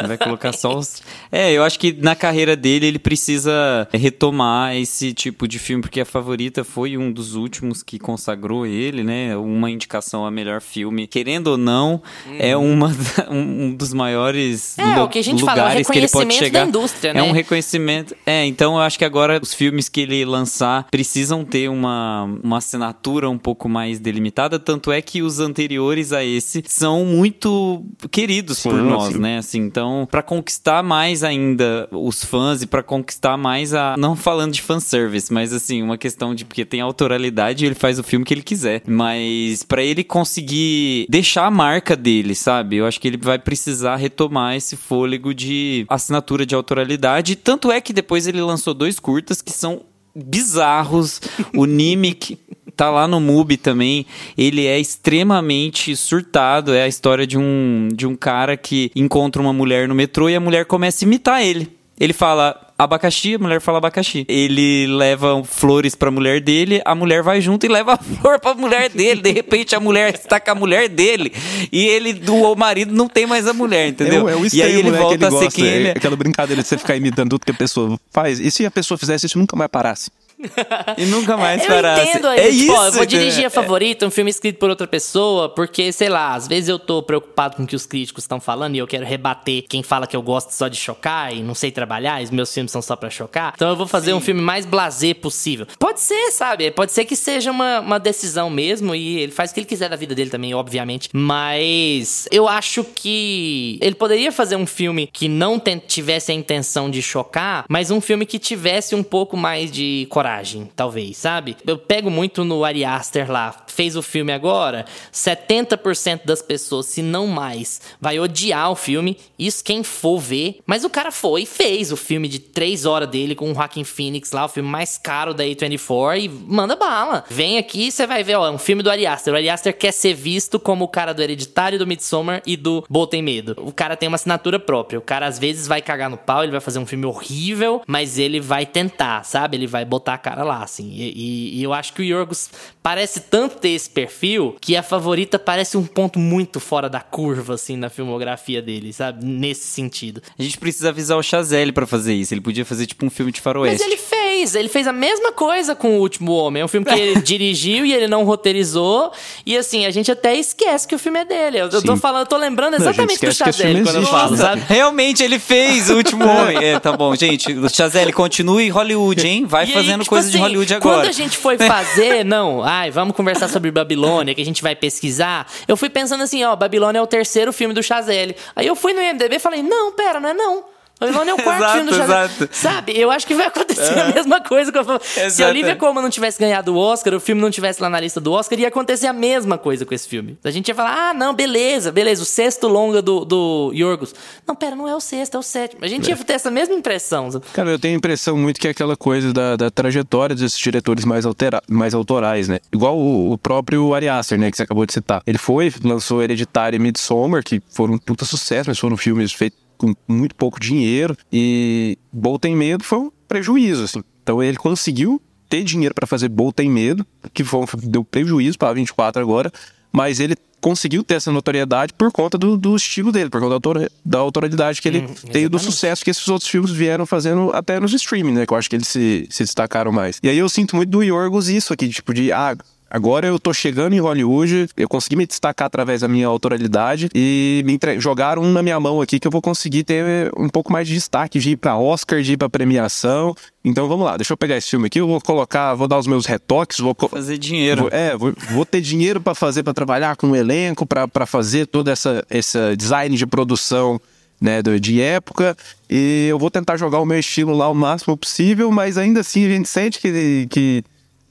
Vai colocar só os. É, eu acho que na carreira dele ele precisa retomar esse tipo de filme, porque a favorita foi um dos últimos que consagrou ele, né? Uma indicação a melhor filme. Querendo ou não, é uma, da- um um dos maiores. Uhum. É, o que a gente fala, é lugares que ele pode reconhecimento chegar. da indústria, É né? um reconhecimento. É, então eu acho que agora os filmes que ele lançar precisam ter uma, uma assinatura um pouco mais delimitada. Tanto é que os anteriores a esse são muito queridos Sim, por nós, né? Assim, então, pra conquistar mais ainda os fãs e pra conquistar mais a. Não falando de fanservice, mas assim, uma questão de. Porque tem autoralidade e ele faz o filme que ele quiser. Mas pra ele conseguir deixar a marca dele, sabe? Eu acho que ele vai precisar retomar esse fôlego de assinatura de autoralidade. Tanto é que depois ele lançou dois curtas que são bizarros. O Nimic tá lá no MUBI também. Ele é extremamente surtado. É a história de um, de um cara que encontra uma mulher no metrô e a mulher começa a imitar ele. Ele fala abacaxi, a mulher fala abacaxi. Ele leva flores pra mulher dele, a mulher vai junto e leva a flor pra mulher dele. De repente a mulher está com a mulher dele e ele, do o marido, não tem mais a mulher, entendeu? É, é o e aí ele né, volta ele a ser quem ele é é. Aquela brincadeira de você ficar imitando tudo que a pessoa faz. E se a pessoa fizesse isso, nunca mais parasse? E nunca mais eu parasse. entendo É tipo, ó, eu isso, vou dirigir a favorita, um filme escrito por outra pessoa, porque, sei lá, às vezes eu tô preocupado com o que os críticos estão falando e eu quero rebater quem fala que eu gosto só de chocar e não sei trabalhar, e os meus filmes são só pra chocar. Então eu vou fazer um filme mais blasé possível. Pode ser, sabe? Pode ser que seja uma, uma decisão mesmo e ele faz o que ele quiser da vida dele também, obviamente. Mas eu acho que ele poderia fazer um filme que não tivesse a intenção de chocar, mas um filme que tivesse um pouco mais de coragem coragem, talvez, sabe? Eu pego muito no Ari Aster lá, fez o filme agora, 70% das pessoas, se não mais, vai odiar o filme, isso quem for ver, mas o cara foi e fez o filme de 3 horas dele com o Joaquin Phoenix lá, o filme mais caro da A24 e manda bala. Vem aqui você vai ver, ó, é um filme do Ari Aster. O Ari Aster quer ser visto como o cara do Hereditário, do Midsommar e do Boa Tem Medo. O cara tem uma assinatura própria. O cara às vezes vai cagar no pau, ele vai fazer um filme horrível, mas ele vai tentar, sabe? Ele vai botar a cara lá, assim. E, e, e eu acho que o Yorgos parece tanto ter esse perfil que a favorita parece um ponto muito fora da curva, assim, na filmografia dele, sabe? Nesse sentido. A gente precisa avisar o Chazelle pra fazer isso. Ele podia fazer tipo um filme de faroeste. Mas ele fez, ele fez a mesma coisa com O Último Homem. É um filme que ele dirigiu e ele não roteirizou. E assim, a gente até esquece que o filme é dele. Eu, eu tô falando, eu tô lembrando Não, exatamente do esse Chazelle quando eu falo, sabe? realmente ele fez o último homem. É, tá bom, gente. Chazelle, continue Hollywood, hein? Vai E aí, fazendo tipo coisa de assim, Hollywood agora. Quando a gente foi fazer, não, ai, vamos conversar sobre Babilônia, que a gente vai pesquisar. Eu fui pensando assim, ó, Babilônia é o terceiro filme do Chazelle. Aí eu fui no IMDb e falei, não, pera, não é não. Babilônia é o quarto Exato, filme do Chazelle. exato. Sabe? Eu acho que vai acontecer a mesma coisa. Com a... Se a Exato. Olivia Colman não tivesse ganhado o Oscar, o filme não tivesse lá na lista do Oscar, ia acontecer a mesma coisa com esse filme. A gente ia falar, ah, não, beleza, beleza, o sexto longa do, do Yorgos. Não, pera, não é o sexto, é o sétimo. A gente ia ter essa mesma impressão. Cara, eu tenho a impressão muito que é aquela coisa da, da trajetória desses diretores mais, altera mais autorais, né? Igual o, o próprio Ari Aster, né, que você acabou de citar. Ele foi, lançou Hereditário e Midsommar, que foram um puta sucesso, mas foram filmes feitos com muito pouco dinheiro. E Boa Tem Medo foi um prejuízo, assim. Então ele conseguiu ter dinheiro pra fazer Boa Tem Medo, que foi, deu prejuízo pra 24 agora, mas ele conseguiu ter essa notoriedade por conta do, do estilo dele, por conta da, autora- da autoralidade que ele tem e do Hum, sucesso que esses outros filmes vieram fazendo até nos streaming, né? Que eu acho que eles se, se destacaram mais. E aí eu sinto muito do Yorgos isso aqui, tipo, de ah, agora eu tô chegando em Hollywood, eu consegui me destacar através da minha autoralidade e me entre... jogaram um na minha mão aqui que eu vou conseguir ter um pouco mais de destaque, de ir pra Oscar, de ir pra premiação. Então vamos lá, deixa eu pegar esse filme aqui, eu vou colocar, vou dar os meus retoques, vou. Fazer dinheiro. Vou- é, vou, vou ter dinheiro pra fazer, pra trabalhar com o elenco, pra pra fazer toda essa, essa design de produção né, de época. E eu vou tentar jogar o meu estilo lá o máximo possível, mas ainda assim a gente sente que. que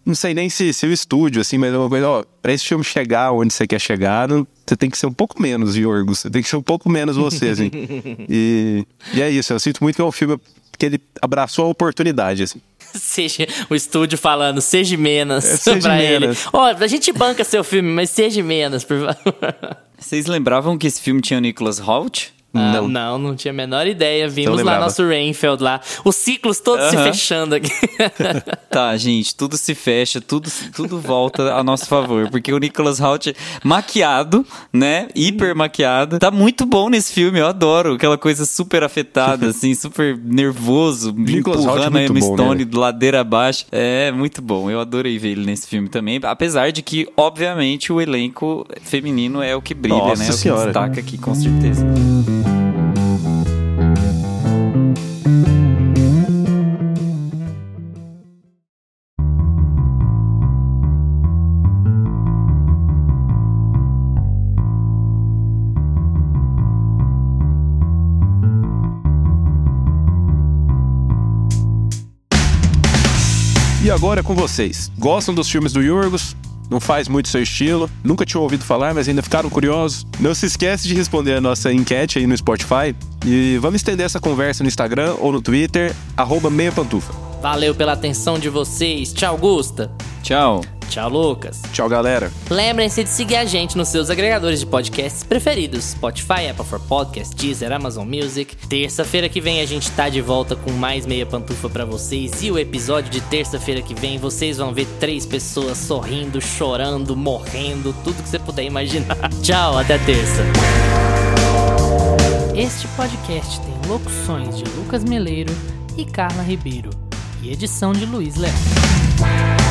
não sei nem se, se o estúdio, assim, mas é uma coisa, ó, pra esse filme chegar onde você quer chegar, você tem que ser um pouco menos Yorgos, você tem que ser um pouco menos você, assim. e, e é isso, eu sinto muito que é um filme que ele abraçou a oportunidade, assim. Seja o estúdio falando, seja menos É, seja pra ele. menos. Ó, a gente banca seu filme, mas seja menos, por favor. Vocês lembravam que esse filme tinha o Nicholas Hoult? Ah, Não. não, não tinha a menor ideia. Vimos lá nosso Rainfield lá. Os ciclos todos se Aham. fechando aqui. Tá, gente, tudo se fecha, tudo, tudo volta a nosso favor. Porque o Nicholas Hoult, maquiado, né? Hiper maquiado, tá muito bom nesse filme. Eu adoro aquela coisa super afetada, assim, super nervoso, Nicholas Hoult é empurrando a muito Emma bom, Stone né? de ladeira abaixo. É muito bom. Eu adorei ver ele nesse filme também. Apesar de que, obviamente, o elenco feminino é o que brilha, Nossa né? É o que Senhora. destaca aqui, com certeza. Agora é com vocês. Gostam dos filmes do Yorgos? Não faz muito seu estilo? Nunca tinham ouvido falar, mas ainda ficaram curiosos? Não se esquece de responder a nossa enquete aí no Spotify. E vamos estender essa conversa no Instagram ou no Twitter, arroba meia pantufa. Valeu pela atenção de vocês. Tchau, Gusta. Tchau. Tchau, Lucas. Tchau, galera. Lembrem-se de seguir a gente nos seus agregadores de podcasts preferidos: Spotify, Apple for Podcast, Deezer, Amazon Music. Terça-feira que vem a gente tá de volta com mais meia pantufa pra vocês. E o episódio de terça-feira que vem vocês vão ver três pessoas sorrindo, chorando, morrendo, tudo que você puder imaginar. Tchau, até terça. Este podcast tem locuções de Lucas Meleiro e Carla Ribeiro e edição de Luiz Leão.